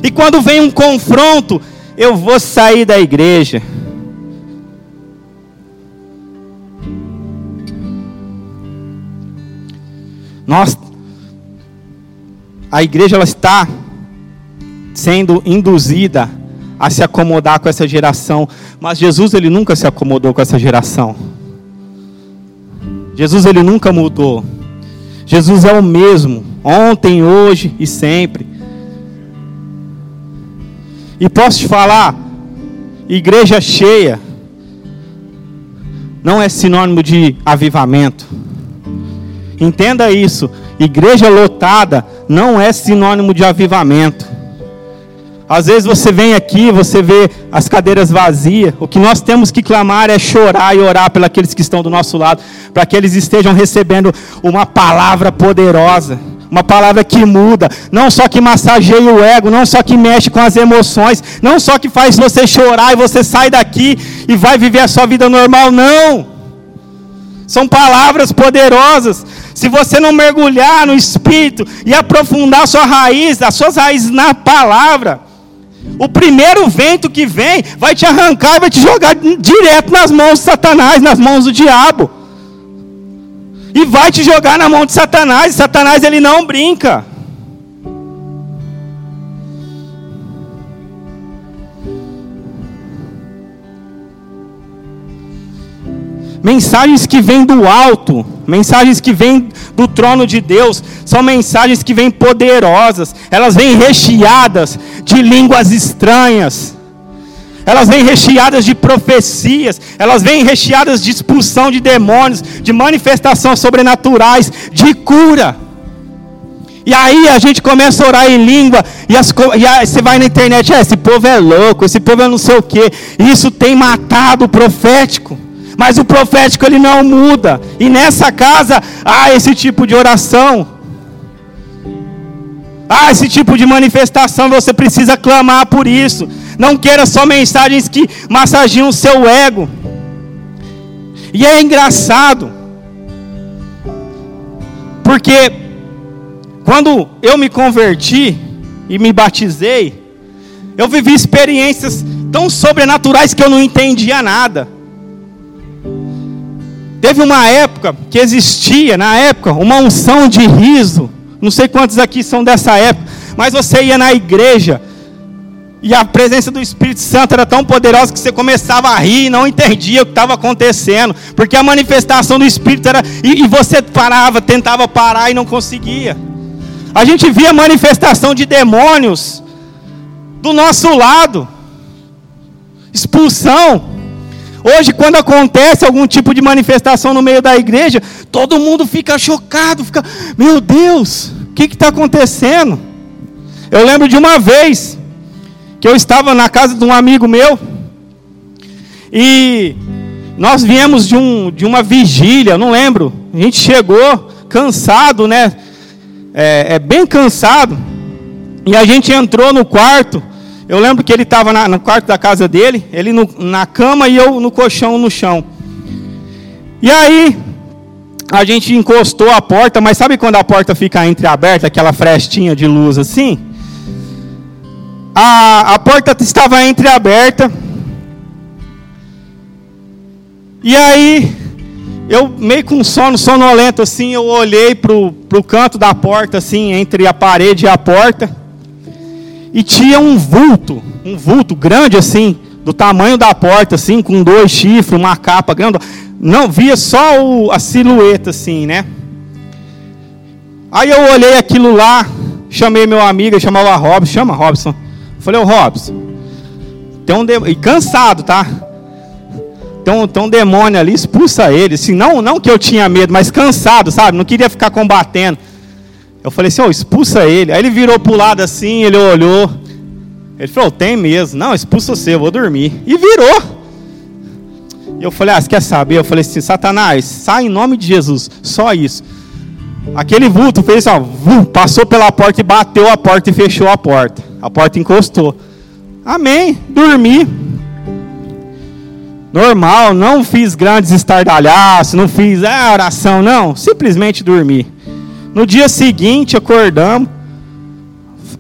E quando vem um confronto, eu vou sair da igreja. Nós, a igreja ela está sendo induzida a se acomodar com essa geração, mas Jesus ele nunca se acomodou com essa geração. Jesus ele nunca mudou. Jesus é o mesmo, ontem, hoje e sempre. E posso te falar, igreja cheia não é sinônimo de avivamento. Entenda isso. Igreja lotada não é sinônimo de avivamento. Às vezes você vem aqui, você vê as cadeiras vazias. O que nós temos que clamar é chorar e orar pelos aqueles que estão do nosso lado, para que eles estejam recebendo uma palavra poderosa, uma palavra que muda, não só que massageia o ego, não só que mexe com as emoções, não só que faz você chorar e você sai daqui e vai viver a sua vida normal, não. São palavras poderosas. Se você não mergulhar no Espírito e aprofundar sua raiz, as suas raízes na palavra, o primeiro vento que vem vai te arrancar e vai te jogar direto nas mãos de Satanás, nas mãos do diabo. E vai te jogar na mão de Satanás. Satanás ele não brinca. Mensagens que vêm do alto, mensagens que vêm do trono de Deus, são mensagens que vêm poderosas, elas vêm recheadas de línguas estranhas, elas vêm recheadas de profecias, elas vêm recheadas de expulsão de demônios, de manifestações sobrenaturais, de cura. E aí a gente começa a orar em língua, e, as, e aí você vai na internet, é, esse povo é louco, esse povo é não sei o que, isso tem matado o profético. Mas o profético ele não muda. E nessa casa há esse tipo de oração. Ah, esse tipo de manifestação você precisa clamar por isso. Não queira só mensagens que massagiam o seu ego. E é engraçado, porque quando eu me converti e me batizei, eu vivi experiências tão sobrenaturais que eu não entendia nada. Teve uma época que existia, na época, uma unção de riso. Não sei quantos aqui são dessa época, mas você ia na igreja e a presença do Espírito Santo era tão poderosa que você começava a rir e não entendia o que estava acontecendo, porque a manifestação do Espírito era. E, e, você parava, tentava parar e não conseguia. A gente via manifestação de demônios do nosso lado, expulsão. Hoje, quando acontece algum tipo de manifestação no meio da igreja, todo mundo fica chocado, fica, meu Deus, o que está acontecendo? Eu lembro de uma vez que eu estava na casa de um amigo meu e nós viemos de, um, de uma vigília, não lembro. A gente chegou cansado, né? É, é bem cansado. E a gente entrou no quarto. Eu lembro que ele estava no quarto da casa dele, ele no, na cama e eu no colchão no chão. E aí a gente encostou a porta, mas sabe quando a porta fica entreaberta, aquela frestinha de luz assim? A, a porta estava entreaberta. E aí, eu meio com sono, sonolento assim, eu olhei para o canto da porta, assim, entre a parede e a porta. E tinha um vulto, um vulto grande assim, do tamanho da porta, assim, com dois chifres, uma capa grande. Não, via só o, a silhueta, assim, né? Aí eu olhei aquilo lá, chamei meu amigo, chamava Robson, chama Robson. Falei, ô Robson, tem um e cansado, tá? Tem um, tem um demônio ali, expulsa ele. Assim, não, não que eu tinha medo, mas cansado, sabe? Não queria ficar combatendo. Eu falei assim, ô, expulsa ele. Aí ele virou pro lado assim, ele olhou. Ele falou, tem mesmo. Não, expulsa você, eu vou dormir. E virou. E eu falei, ah, você quer saber? Eu falei assim, Satanás, sai em nome de Jesus. Só isso. Aquele vulto fez ó, passou pela porta e bateu a porta e fechou a porta. A porta encostou. Amém. Dormi. Normal, não fiz grandes estardalhaços, não fiz ah, oração, não. Simplesmente dormi. No dia seguinte, acordamos.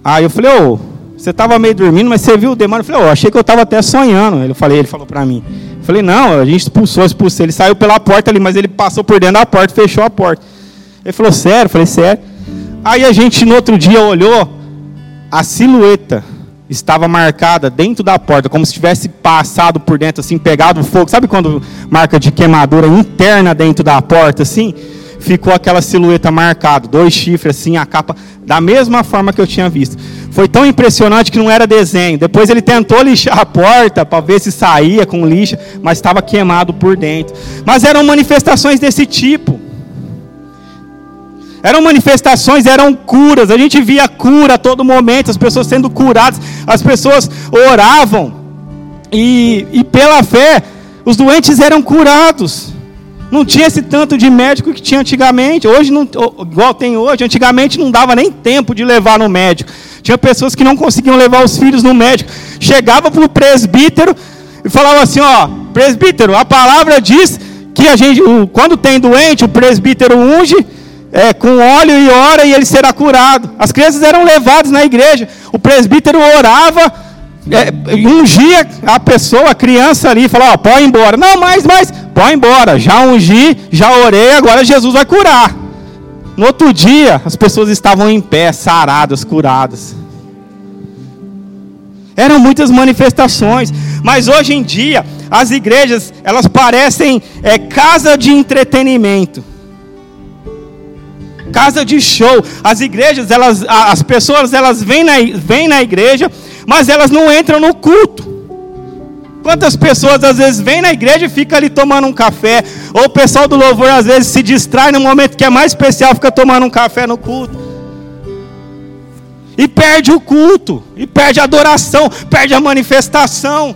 Aí eu falei, ô, você estava meio dormindo, mas você viu o demônio? Eu falei, ô, achei que eu estava até sonhando. Ele, falei, ele falou para mim. Eu falei, não, a gente expulsou, expulsou. Ele saiu pela porta ali, mas ele passou por dentro da porta, fechou a porta. Ele falou, sério? Eu falei, sério. Aí a gente no outro dia olhou, a silhueta estava marcada dentro da porta, como se tivesse passado por dentro, assim, pegado fogo. Sabe quando marca de queimadura interna dentro da porta, assim? Ficou aquela silhueta marcada, dois chifres, assim, a capa, da mesma forma que eu tinha visto. Foi tão impressionante que não era desenho. Depois ele tentou lixar a porta para ver se saía com lixa, mas estava queimado por dentro. Mas eram manifestações desse tipo. Eram manifestações, eram curas. A gente via cura a todo momento, as pessoas sendo curadas, as pessoas oravam. E, e pela fé, os doentes eram curados. Não tinha esse tanto de médico que tinha antigamente. Hoje, não, igual tem hoje, antigamente não dava nem tempo de levar no médico. Tinha pessoas que não conseguiam levar os filhos no médico. Chegava para o presbítero e falava assim: Ó, presbítero, a palavra diz que a gente, quando tem doente, o presbítero unge é, com óleo e ora e ele será curado. As crianças eram levadas na igreja. O presbítero orava, é, ungia a pessoa, a criança ali, falava: pode ir embora. Não, mais, mais, ir embora. Já ungi, já orei, agora Jesus vai curar. No outro dia, as pessoas estavam em pé, saradas, curadas. Eram muitas manifestações, mas hoje em dia as igrejas elas parecem é, casa de entretenimento casa de show. As igrejas, elas, as pessoas, elas vêm na, vêm na igreja, mas elas não entram no culto. Quantas pessoas às vezes vêm na igreja e fica ali tomando um café, ou o pessoal do louvor às vezes se distrai no momento que é mais especial, fica tomando um café no culto. E perde o culto, e perde a adoração, perde a manifestação.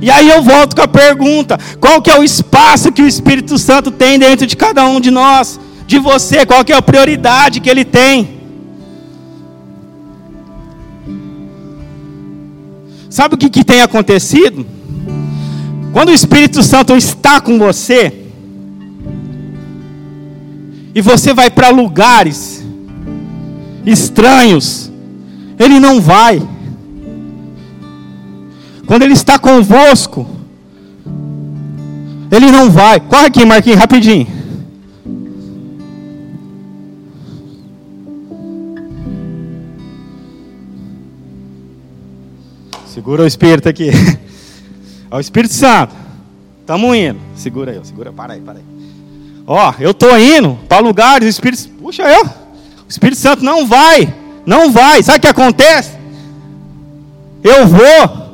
E aí eu volto com a pergunta: qual que é o espaço que o Espírito Santo tem dentro de cada um de nós? de você, qual que é a prioridade que ele tem. Sabe o que, que tem acontecido? Quando o Espírito Santo está com você, e você vai para lugares estranhos, ele não vai. Quando ele está convosco, ele não vai. Corre aqui, Marquinhos, rapidinho. Segura o Espírito aqui. É o Espírito Santo. Estamos indo. Segura aí, segura. Para aí, para aí. Ó, eu estou indo para lugares, o Espírito. Puxa eu. O Espírito Santo não vai. Não vai. Sabe o que acontece? Eu vou.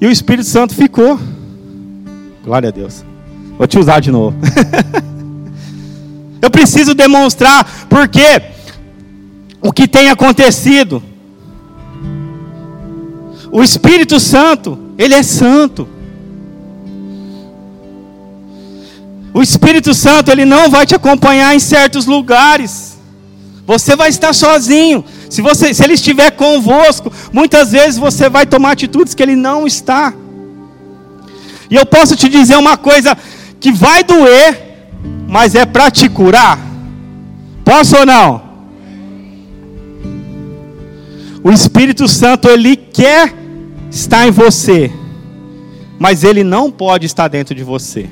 E o Espírito Santo ficou. Glória a Deus. Vou te usar de novo. eu preciso demonstrar porque o que tem acontecido. O Espírito Santo, ele é santo. O Espírito Santo, ele não vai te acompanhar em certos lugares. Você vai estar sozinho. Se, você, se ele estiver convosco, muitas vezes você vai tomar atitudes que ele não está. E eu posso te dizer uma coisa que vai doer, mas é para te curar. Posso ou não? O Espírito Santo, ele quer está em você, mas ele não pode estar dentro de você.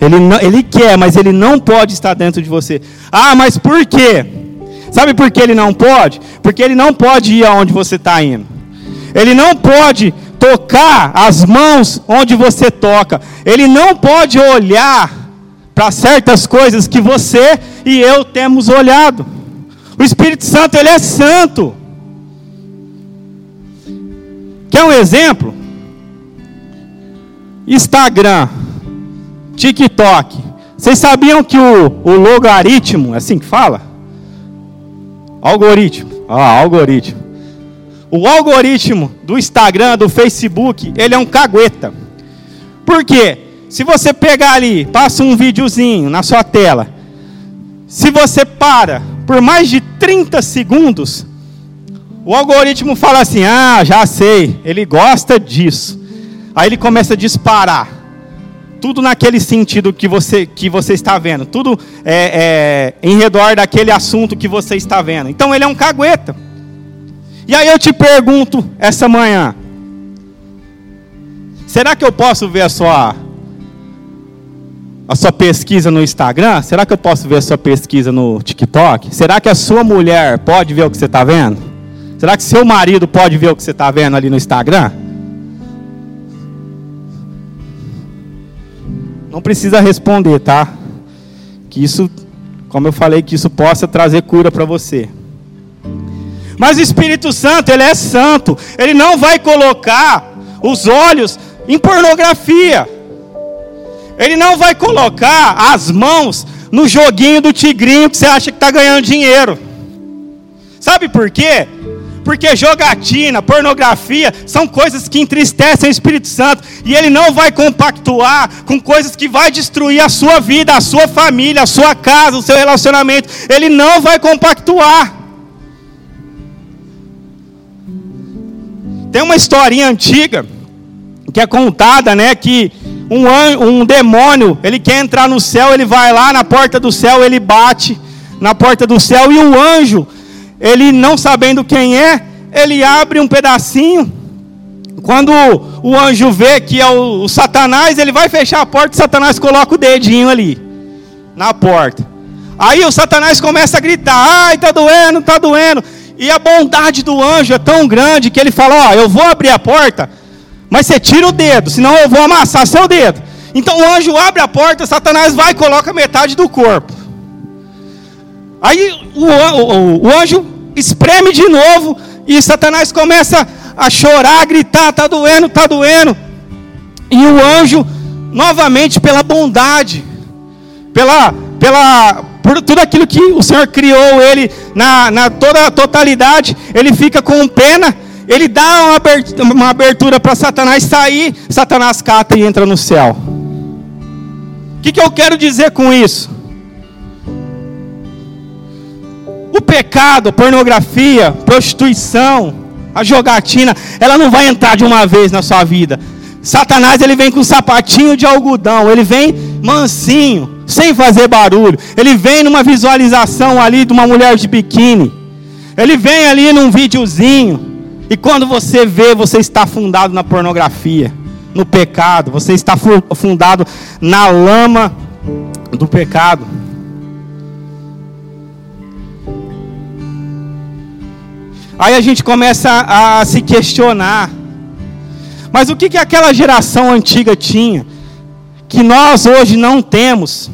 Ele, não, ele quer, mas ele não pode estar dentro de você. Ah, mas por quê? Sabe por que ele não pode? Porque ele não pode ir aonde você está indo. Ele não pode tocar as mãos onde você toca. Ele não pode olhar para certas coisas que você e eu temos olhado. O Espírito Santo, ele é santo. Quer um exemplo? Instagram, TikTok. Vocês sabiam que o, o logaritmo, é assim que fala? Algoritmo. Ah, algoritmo. O algoritmo do Instagram, do Facebook, ele é um cagueta. Por quê? Se você pegar ali, passa um videozinho na sua tela. Se você para por mais de 30 segundos, o algoritmo fala assim: ah, já sei, ele gosta disso. Aí ele começa a disparar. Tudo naquele sentido que você, que você está vendo. Tudo é, é, em redor daquele assunto que você está vendo. Então ele é um cagueta. E aí eu te pergunto essa manhã: será que eu posso ver a sua, a sua pesquisa no Instagram? Será que eu posso ver a sua pesquisa no TikTok? Será que a sua mulher pode ver o que você está vendo? Será que seu marido pode ver o que você está vendo ali no Instagram? Não precisa responder, tá? Que isso, como eu falei, que isso possa trazer cura para você. Mas o Espírito Santo, ele é santo. Ele não vai colocar os olhos em pornografia. Ele não vai colocar as mãos no joguinho do tigrinho que você acha que está ganhando dinheiro. Sabe por quê? Porque jogatina, pornografia são coisas que entristecem o Espírito Santo e ele não vai compactuar com coisas que vai destruir a sua vida, a sua família, a sua casa, o seu relacionamento. Ele não vai compactuar. Tem uma historinha antiga que é contada, né, que um, um demônio, ele quer entrar no céu, ele vai lá na porta do céu, ele bate na porta do céu e o anjo ele não sabendo quem é, ele abre um pedacinho. Quando o anjo vê que é o, o Satanás, ele vai fechar a porta, e Satanás coloca o dedinho ali na porta. Aí o Satanás começa a gritar: "Ai, tá doendo, tá doendo". E a bondade do anjo é tão grande que ele fala: "Ó, eu vou abrir a porta, mas você tira o dedo, senão eu vou amassar seu dedo". Então o anjo abre a porta, Satanás vai e coloca metade do corpo. Aí o, o, o anjo espreme de novo e Satanás começa a chorar, a gritar: está doendo, está doendo. E o anjo, novamente, pela bondade, pela, pela, por tudo aquilo que o Senhor criou ele na, na toda a totalidade, ele fica com pena, ele dá uma abertura, uma abertura para Satanás sair, Satanás cata e entra no céu. que, que eu quero dizer com isso? O pecado, pornografia, prostituição, a jogatina, ela não vai entrar de uma vez na sua vida. Satanás ele vem com sapatinho de algodão, ele vem mansinho, sem fazer barulho. Ele vem numa visualização ali de uma mulher de biquíni. Ele vem ali num videozinho. E quando você vê, você está afundado na pornografia, no pecado, você está afundado na lama do pecado. Aí a gente começa a se questionar. Mas o que, que aquela geração antiga tinha? Que nós hoje não temos.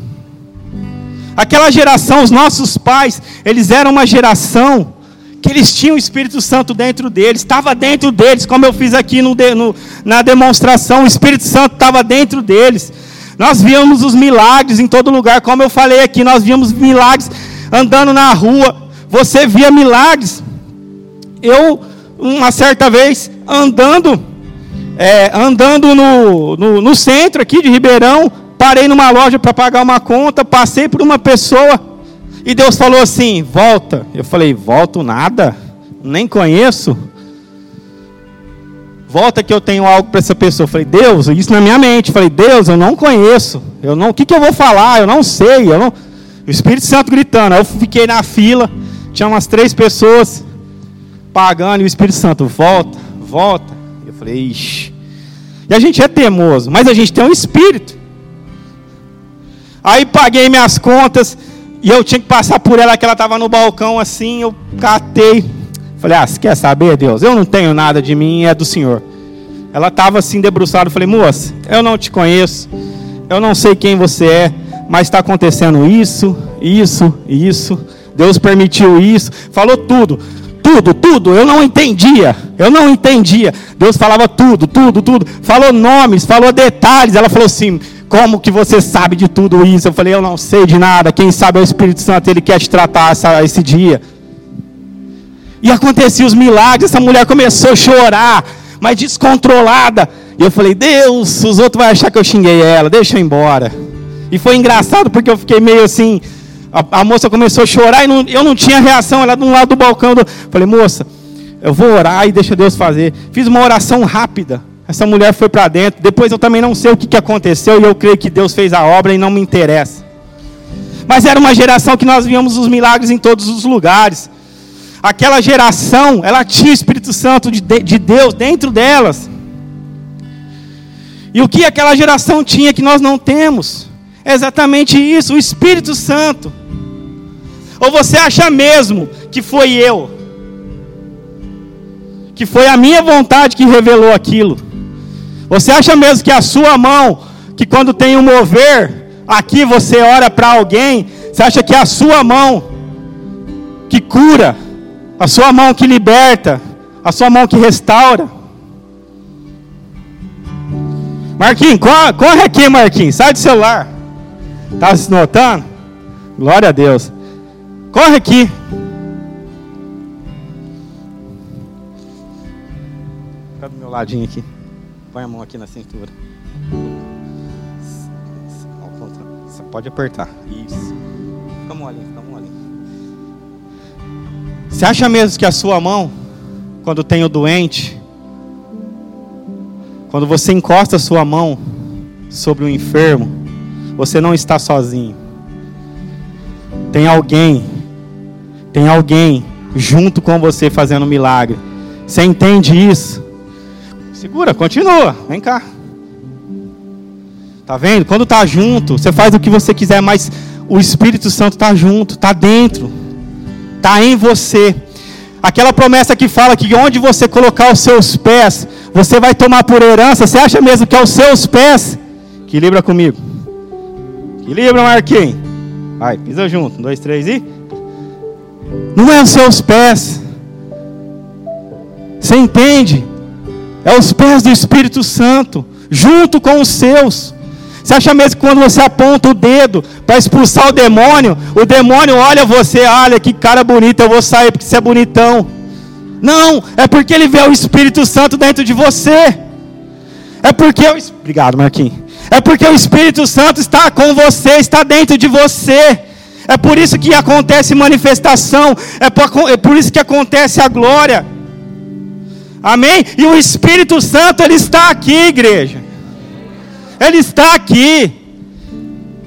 Aquela geração, os nossos pais, eles eram uma geração que eles tinham o Espírito Santo dentro deles, estava dentro deles, como eu fiz aqui no, no, na demonstração, o Espírito Santo estava dentro deles. Nós víamos os milagres em todo lugar, como eu falei aqui, nós víamos milagres andando na rua, você via milagres. Eu, uma certa vez, andando, é, andando no, no, no centro aqui de Ribeirão, parei numa loja para pagar uma conta, passei por uma pessoa e Deus falou assim: volta. Eu falei: volto nada, nem conheço. Volta que eu tenho algo para essa pessoa. Eu falei: Deus, isso na minha mente. Eu falei: Deus, eu não conheço. Eu não, o que, que eu vou falar? Eu não sei. Eu não... O Espírito Santo gritando. Aí eu fiquei na fila. Tinha umas três pessoas pagando e o Espírito Santo volta, volta. Eu falei: Ixi. E a gente é teimoso, mas a gente tem um espírito. Aí paguei minhas contas e eu tinha que passar por ela, que ela estava no balcão assim. Eu catei. Falei: Ah, você quer saber, Deus? Eu não tenho nada de mim, é do Senhor. Ela estava assim debruçada. Falei: Moça, eu não te conheço. Eu não sei quem você é. Mas está acontecendo isso, isso, isso. Deus permitiu isso. Falou tudo tudo, tudo. Eu não entendia. Eu não entendia. Deus falava tudo, tudo, tudo. Falou nomes, falou detalhes. Ela falou assim: como que você sabe de tudo isso? Eu falei, eu não sei de nada. Quem sabe é o Espírito Santo, ele quer te tratar essa, esse dia. E aconteciam os milagres, essa mulher começou a chorar, mas descontrolada. E eu falei, Deus, os outros vão achar que eu xinguei ela, deixa eu ir embora. E foi engraçado porque eu fiquei meio assim. A, a moça começou a chorar e não, eu não tinha reação. Ela de um lado do balcão. Do, falei, moça, eu vou orar e deixa Deus fazer. Fiz uma oração rápida. Essa mulher foi para dentro. Depois eu também não sei o que, que aconteceu e eu creio que Deus fez a obra e não me interessa. Mas era uma geração que nós víamos os milagres em todos os lugares. Aquela geração, ela tinha o Espírito Santo de, de Deus dentro delas. E o que aquela geração tinha que nós não temos? É exatamente isso, o Espírito Santo. Ou você acha mesmo que foi eu? Que foi a minha vontade que revelou aquilo? Você acha mesmo que a sua mão, que quando tem um mover, aqui você ora para alguém, você acha que é a sua mão que cura, a sua mão que liberta, a sua mão que restaura? Marquinhos, corre aqui, Marquinhos, sai do celular. Tá se notando? Glória a Deus. Corre aqui. Fica do meu ladinho aqui. Põe a mão aqui na cintura. Você pode apertar. Isso. Fica molinho, fica molinho. Você acha mesmo que a sua mão, quando tem o doente, quando você encosta a sua mão sobre o enfermo, você não está sozinho. Tem alguém, tem alguém junto com você fazendo milagre. Você entende isso? Segura, continua. Vem cá. Tá vendo? Quando tá junto, você faz o que você quiser, mas o Espírito Santo tá junto, tá dentro. Tá em você. Aquela promessa que fala que onde você colocar os seus pés, você vai tomar por herança. Você acha mesmo que é os seus pés? Equilibra comigo. Equilibra, Marquinhos. Vai, pisa junto. Um, dois, três e. Não é os seus pés. Você entende? É os pés do Espírito Santo, junto com os seus. Você acha mesmo que quando você aponta o dedo para expulsar o demônio, o demônio olha você, olha que cara bonito, eu vou sair porque você é bonitão. Não, é porque ele vê o Espírito Santo dentro de você. É porque eu, obrigado, Marquinhos. É porque o Espírito Santo está com você, está dentro de você. É por isso que acontece manifestação, é por, é por isso que acontece a glória. Amém? E o Espírito Santo, ele está aqui, igreja. Ele está aqui.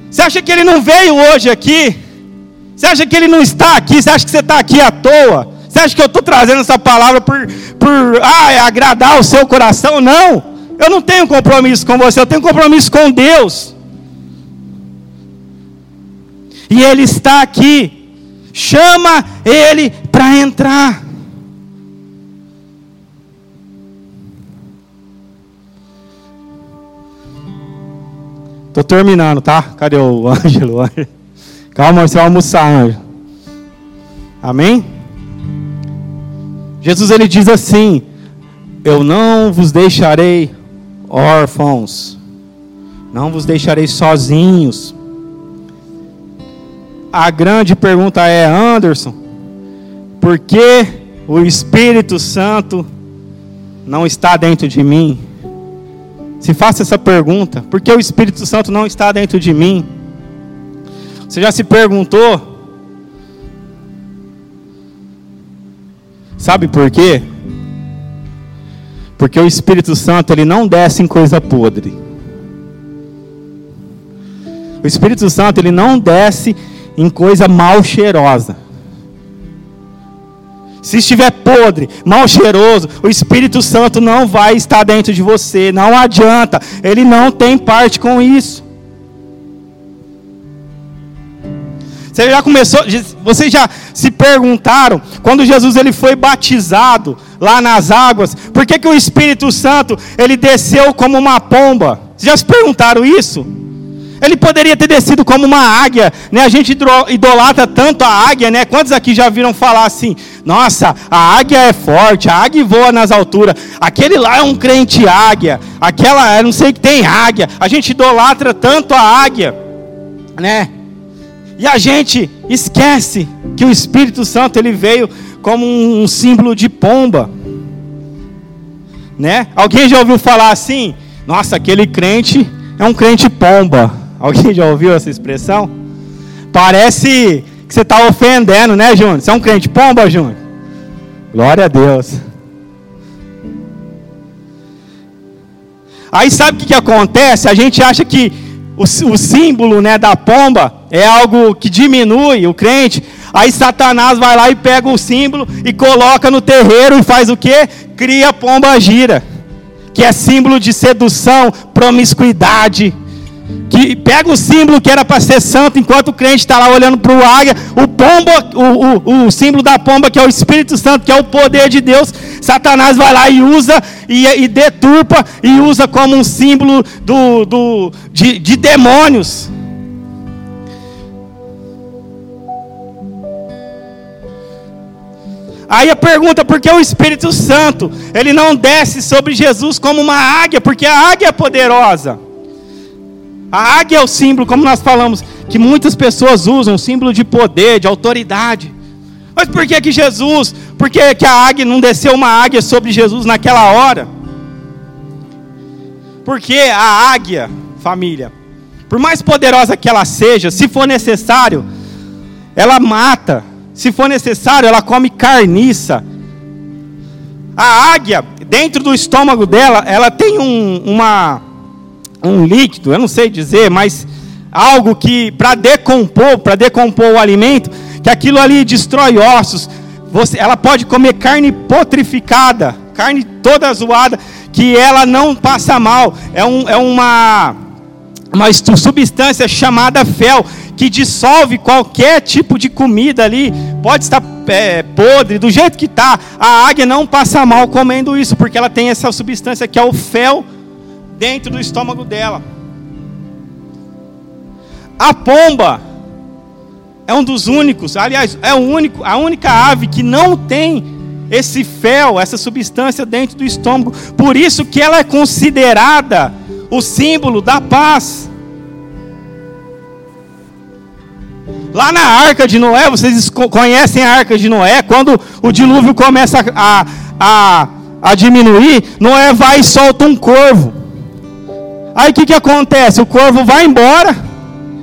Você acha que ele não veio hoje aqui? Você acha que ele não está aqui? Você acha que você está aqui à toa? Você acha que eu estou trazendo essa palavra por, por ah, agradar o seu coração? Não. Eu não tenho compromisso com você, eu tenho compromisso com Deus. E Ele está aqui. Chama Ele para entrar. Estou terminando, tá? Cadê o Ângelo? Calma, você vai almoçar, Ângelo. Amém? Jesus ele diz assim: Eu não vos deixarei órfãos, não vos deixarei sozinhos. A grande pergunta é, Anderson, por que o Espírito Santo não está dentro de mim? Se faça essa pergunta, por que o Espírito Santo não está dentro de mim? Você já se perguntou Sabe por quê? Porque o Espírito Santo ele não desce em coisa podre. O Espírito Santo ele não desce em coisa mal cheirosa. Se estiver podre, mal cheiroso, o Espírito Santo não vai estar dentro de você. Não adianta. Ele não tem parte com isso. Você já começou, vocês já se perguntaram quando Jesus ele foi batizado lá nas águas, por que, que o Espírito Santo ele desceu como uma pomba? Vocês já se perguntaram isso? Ele poderia ter descido como uma águia, né? A gente idolatra tanto a águia, né? Quantos aqui já viram falar assim? Nossa, a águia é forte, a águia voa nas alturas. Aquele lá é um crente águia. Aquela, eu não sei que tem águia. A gente idolatra tanto a águia, né? E a gente esquece que o Espírito Santo ele veio como um símbolo de pomba. Né? Alguém já ouviu falar assim? Nossa, aquele crente é um crente pomba. Alguém já ouviu essa expressão? Parece que você está ofendendo, né, Júnior? Você é um crente pomba, Júnior? Glória a Deus. Aí sabe o que, que acontece? A gente acha que o, o símbolo né, da pomba é algo que diminui o crente. Aí Satanás vai lá e pega o símbolo e coloca no terreiro e faz o que? Cria pomba gira, que é símbolo de sedução, promiscuidade. Que pega o símbolo que era para ser santo, enquanto o crente está lá olhando para o águia, o pomba, o, o, o, símbolo da pomba, que é o Espírito Santo, que é o poder de Deus, Satanás vai lá e usa e, e deturpa e usa como um símbolo do, do, de, de demônios. Aí a pergunta, por que o Espírito Santo, ele não desce sobre Jesus como uma águia? Porque a águia é poderosa. A águia é o símbolo, como nós falamos, que muitas pessoas usam, símbolo de poder, de autoridade. Mas por que que Jesus, por que, que a águia não desceu uma águia sobre Jesus naquela hora? Porque a águia, família, por mais poderosa que ela seja, se for necessário, ela mata. Se for necessário, ela come carniça. A águia, dentro do estômago dela, ela tem um, uma um líquido, eu não sei dizer, mas algo que para decompor, para decompor o alimento, que aquilo ali destrói ossos. Você, ela pode comer carne putrificada, carne toda zoada, que ela não passa mal. É, um, é uma, uma substância chamada fel, que dissolve qualquer tipo de comida ali. Pode estar é, podre, do jeito que está. A águia não passa mal comendo isso, porque ela tem essa substância que é o fel dentro do estômago dela. A pomba é um dos únicos, aliás, é o único, a única ave que não tem esse fel, essa substância dentro do estômago. Por isso que ela é considerada o símbolo da paz. Lá na arca de Noé, vocês conhecem a arca de Noé, quando o dilúvio começa a, a, a diminuir, Noé vai e solta um corvo. Aí o que, que acontece? O corvo vai embora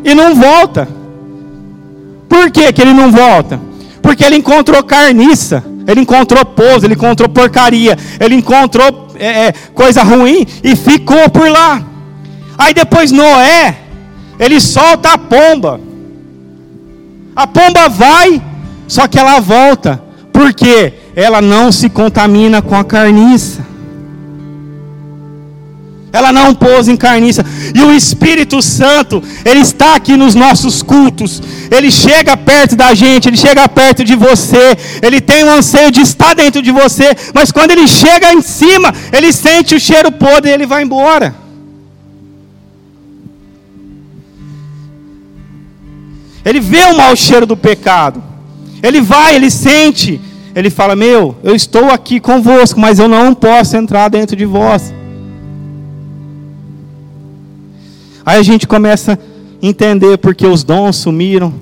e não volta. Por que, que ele não volta? Porque ele encontrou carniça, ele encontrou pouso, ele encontrou porcaria, ele encontrou é, é, coisa ruim e ficou por lá. Aí depois Noé, ele solta a pomba. A pomba vai, só que ela volta. Por quê? Ela não se contamina com a carniça ela não pôs em carniça. E o Espírito Santo, ele está aqui nos nossos cultos. Ele chega perto da gente, ele chega perto de você. Ele tem o um anseio de estar dentro de você, mas quando ele chega em cima, ele sente o cheiro podre e ele vai embora. Ele vê o mau cheiro do pecado. Ele vai, ele sente. Ele fala: Meu, eu estou aqui convosco, mas eu não posso entrar dentro de vós. Aí a gente começa a entender porque os dons sumiram,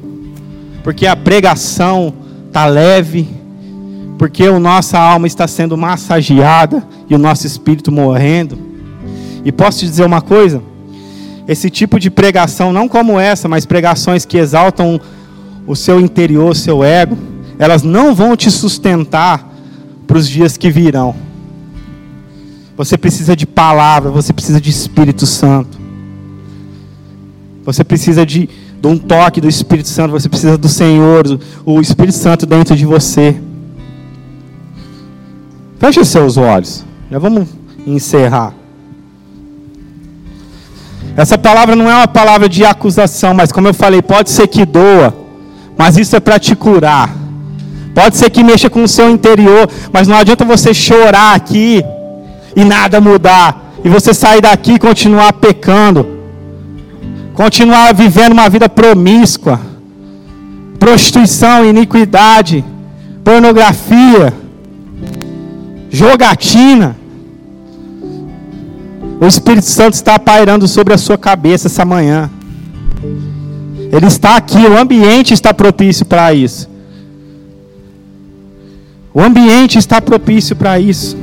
porque a pregação está leve, porque a nossa alma está sendo massageada e o nosso espírito morrendo. E posso te dizer uma coisa? Esse tipo de pregação, não como essa, mas pregações que exaltam o seu interior, o seu ego, elas não vão te sustentar para os dias que virão. Você precisa de palavra, você precisa de Espírito Santo. Você precisa de, de um toque do Espírito Santo, você precisa do Senhor, o Espírito Santo dentro de você. Feche seus olhos. Já vamos encerrar. Essa palavra não é uma palavra de acusação, mas como eu falei, pode ser que doa, mas isso é para te curar. Pode ser que mexa com o seu interior, mas não adianta você chorar aqui e nada mudar, e você sair daqui e continuar pecando continuar vivendo uma vida promíscua, prostituição, iniquidade, pornografia, jogatina. O Espírito Santo está pairando sobre a sua cabeça essa manhã. Ele está aqui, o ambiente está propício para isso. O ambiente está propício para isso.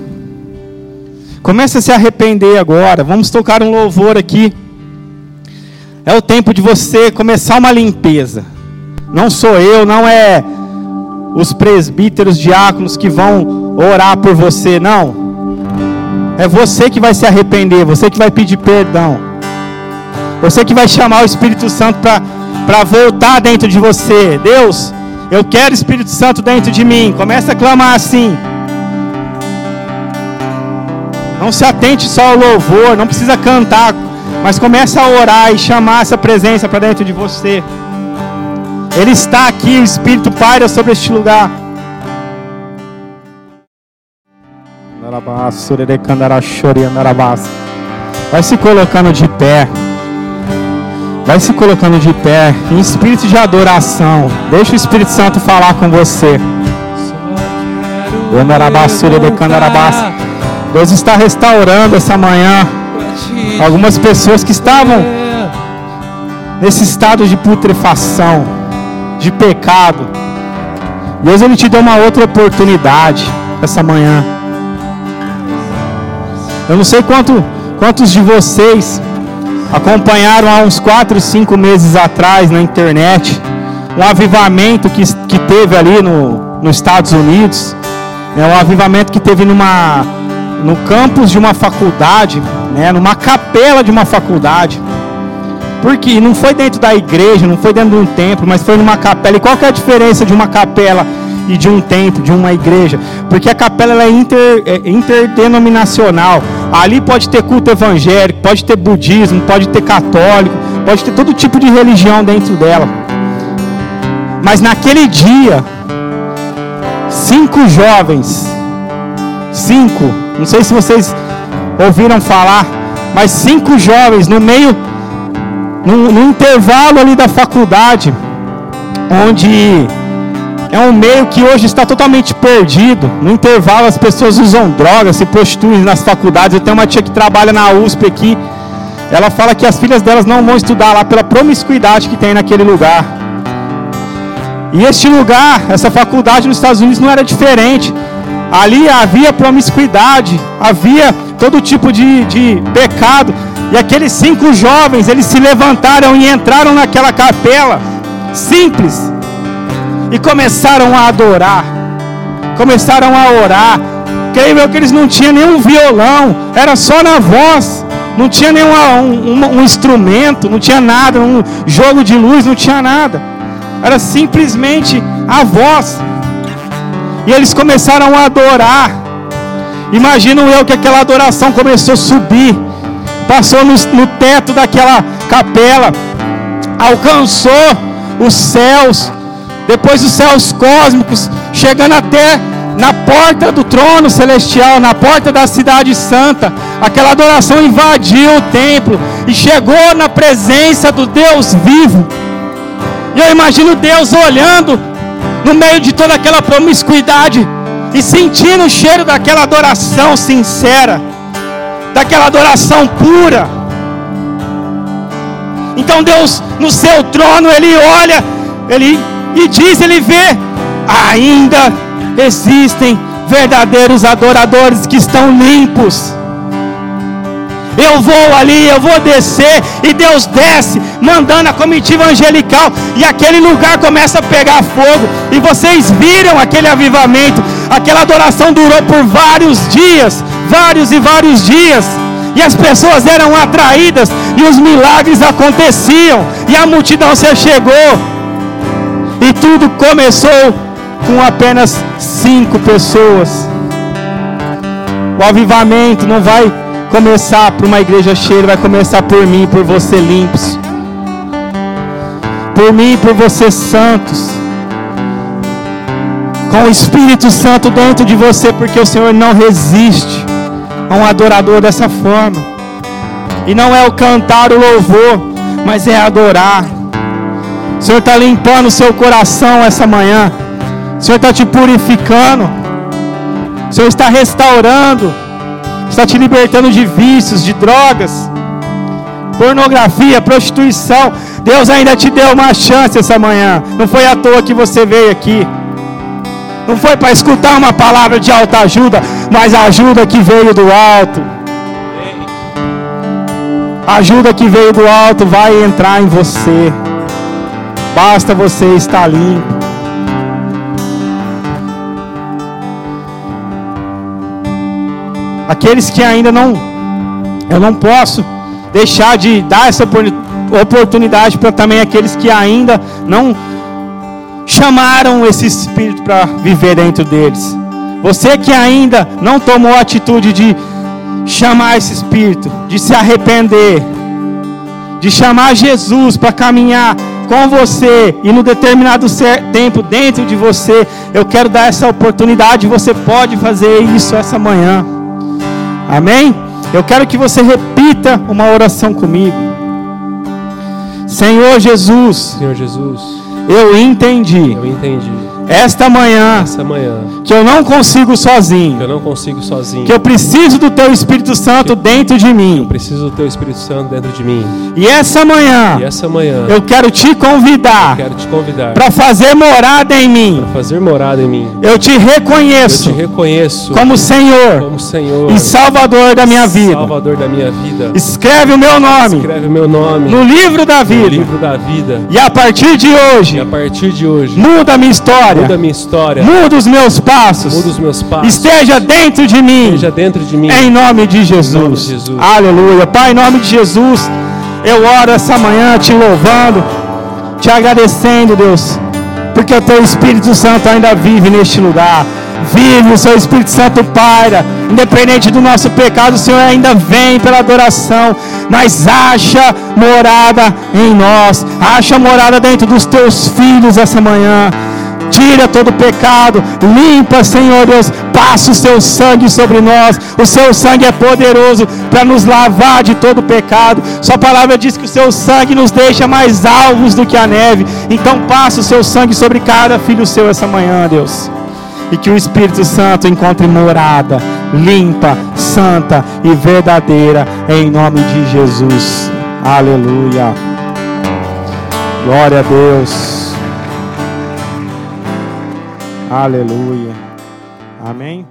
Comece a se arrepender agora. Vamos tocar um louvor aqui. É o tempo de você começar uma limpeza. Não sou eu, não é os presbíteros, diáconos que vão orar por você, não. É você que vai se arrepender, você que vai pedir perdão. Você que vai chamar o Espírito Santo para voltar dentro de você. Deus, eu quero Espírito Santo dentro de mim. Começa a clamar assim. Não se atente só ao louvor, não precisa cantar mas comece a orar e chamar essa presença para dentro de você. Ele está aqui, o Espírito paira sobre este lugar. Vai se colocando de pé. Vai se colocando de pé em espírito de adoração. Deixa o Espírito Santo falar com você. Deus está restaurando essa manhã algumas pessoas que estavam nesse estado de putrefação, de pecado. Deus ele te deu uma outra oportunidade essa manhã. Eu não sei quanto, quantos de vocês acompanharam há uns 4, 5 meses atrás na internet um avivamento que, que teve ali no, nos Estados Unidos. É um avivamento que teve numa, no campus de uma faculdade né, numa capela de uma faculdade. Porque não foi dentro da igreja, não foi dentro de um templo, mas foi numa capela. E qual que é a diferença de uma capela e de um templo, de uma igreja? Porque a capela é, inter, é interdenominacional. Ali pode ter culto evangélico, pode ter budismo, pode ter católico, pode ter todo tipo de religião dentro dela. Mas naquele dia, cinco jovens, cinco, não sei se vocês ouviram falar, mas cinco jovens no meio, no, no intervalo ali da faculdade, onde é um meio que hoje está totalmente perdido. No intervalo as pessoas usam drogas, se prostituem nas faculdades. Eu tenho uma tia que trabalha na USP aqui. Ela fala que as filhas delas não vão estudar lá pela promiscuidade que tem naquele lugar. E este lugar, essa faculdade nos Estados Unidos não era diferente. Ali havia promiscuidade, havia todo tipo de, de pecado. E aqueles cinco jovens, eles se levantaram e entraram naquela capela, simples, e começaram a adorar, começaram a orar. Creio que eles não tinham nenhum violão, era só na voz, não tinha nenhum um, um, um instrumento, não tinha nada, um jogo de luz, não tinha nada, era simplesmente a voz. E eles começaram a adorar. Imagino eu que aquela adoração começou a subir, passou no, no teto daquela capela, alcançou os céus, depois os céus cósmicos, chegando até na porta do trono celestial, na porta da cidade santa. Aquela adoração invadiu o templo e chegou na presença do Deus vivo. E eu imagino Deus olhando no meio de toda aquela promiscuidade e sentindo o cheiro daquela adoração sincera, daquela adoração pura. Então Deus no seu trono, ele olha, ele e diz, ele vê, ainda existem verdadeiros adoradores que estão limpos. Eu vou ali, eu vou descer, e Deus desce, mandando a comitiva angelical, e aquele lugar começa a pegar fogo, e vocês viram aquele avivamento, aquela adoração durou por vários dias, vários e vários dias, e as pessoas eram atraídas, e os milagres aconteciam, e a multidão se chegou, e tudo começou com apenas cinco pessoas. O avivamento não vai começar por uma igreja cheia, vai começar por mim por você limpos. Por mim e por você santos. Com o Espírito Santo dentro de você, porque o Senhor não resiste a um adorador dessa forma. E não é o cantar o louvor, mas é adorar. O Senhor está limpando o seu coração essa manhã. O Senhor está te purificando. O Senhor está restaurando. Está te libertando de vícios, de drogas, pornografia, prostituição. Deus ainda te deu uma chance essa manhã. Não foi à toa que você veio aqui. Não foi para escutar uma palavra de alta ajuda, mas ajuda que veio do alto. Ajuda que veio do alto vai entrar em você. Basta você estar limpo. Aqueles que ainda não, eu não posso deixar de dar essa oportunidade para também aqueles que ainda não chamaram esse Espírito para viver dentro deles. Você que ainda não tomou a atitude de chamar esse Espírito, de se arrepender, de chamar Jesus para caminhar com você e no determinado tempo dentro de você, eu quero dar essa oportunidade. Você pode fazer isso essa manhã. Amém? Eu quero que você repita uma oração comigo. Senhor Jesus. Senhor Jesus. Eu entendi. Eu entendi esta manhã, esta manhã que eu não consigo sozinho, que eu não consigo sozinho, que eu preciso do Teu Espírito Santo dentro de mim. Eu preciso do Teu Espírito Santo dentro de mim. E essa manhã, e essa manhã, eu quero te convidar, quero te convidar para fazer morada em mim, para fazer morada em mim. Eu te reconheço, eu te reconheço como Senhor, como Senhor e Salvador da minha vida. Salvador da minha vida. Escreve o meu nome, escreve o meu nome no livro da vida, no livro da vida. E a partir de hoje, e a partir de hoje, muda a minha história, muda a minha história Muda os meus passos. Muda os meus passos. Esteja dentro de mim. Esteja dentro de mim. Em nome de Jesus. Em nome de Jesus. Aleluia. Pai, em nome de Jesus, eu oro essa manhã te louvando, te agradecendo, Deus, porque o teu Espírito Santo ainda vive neste lugar. Vive, o seu Espírito Santo paira. Independente do nosso pecado, o Senhor ainda vem pela adoração. Mas acha morada em nós. Acha morada dentro dos teus filhos essa manhã tira todo pecado, limpa, Senhor Deus, passa o seu sangue sobre nós. O seu sangue é poderoso para nos lavar de todo pecado. Sua palavra diz que o seu sangue nos deixa mais alvos do que a neve. Então passa o seu sangue sobre cada filho seu essa manhã, Deus. E que o Espírito Santo encontre morada limpa, santa e verdadeira em nome de Jesus. Aleluia. Glória a Deus. Aleluia. Amém.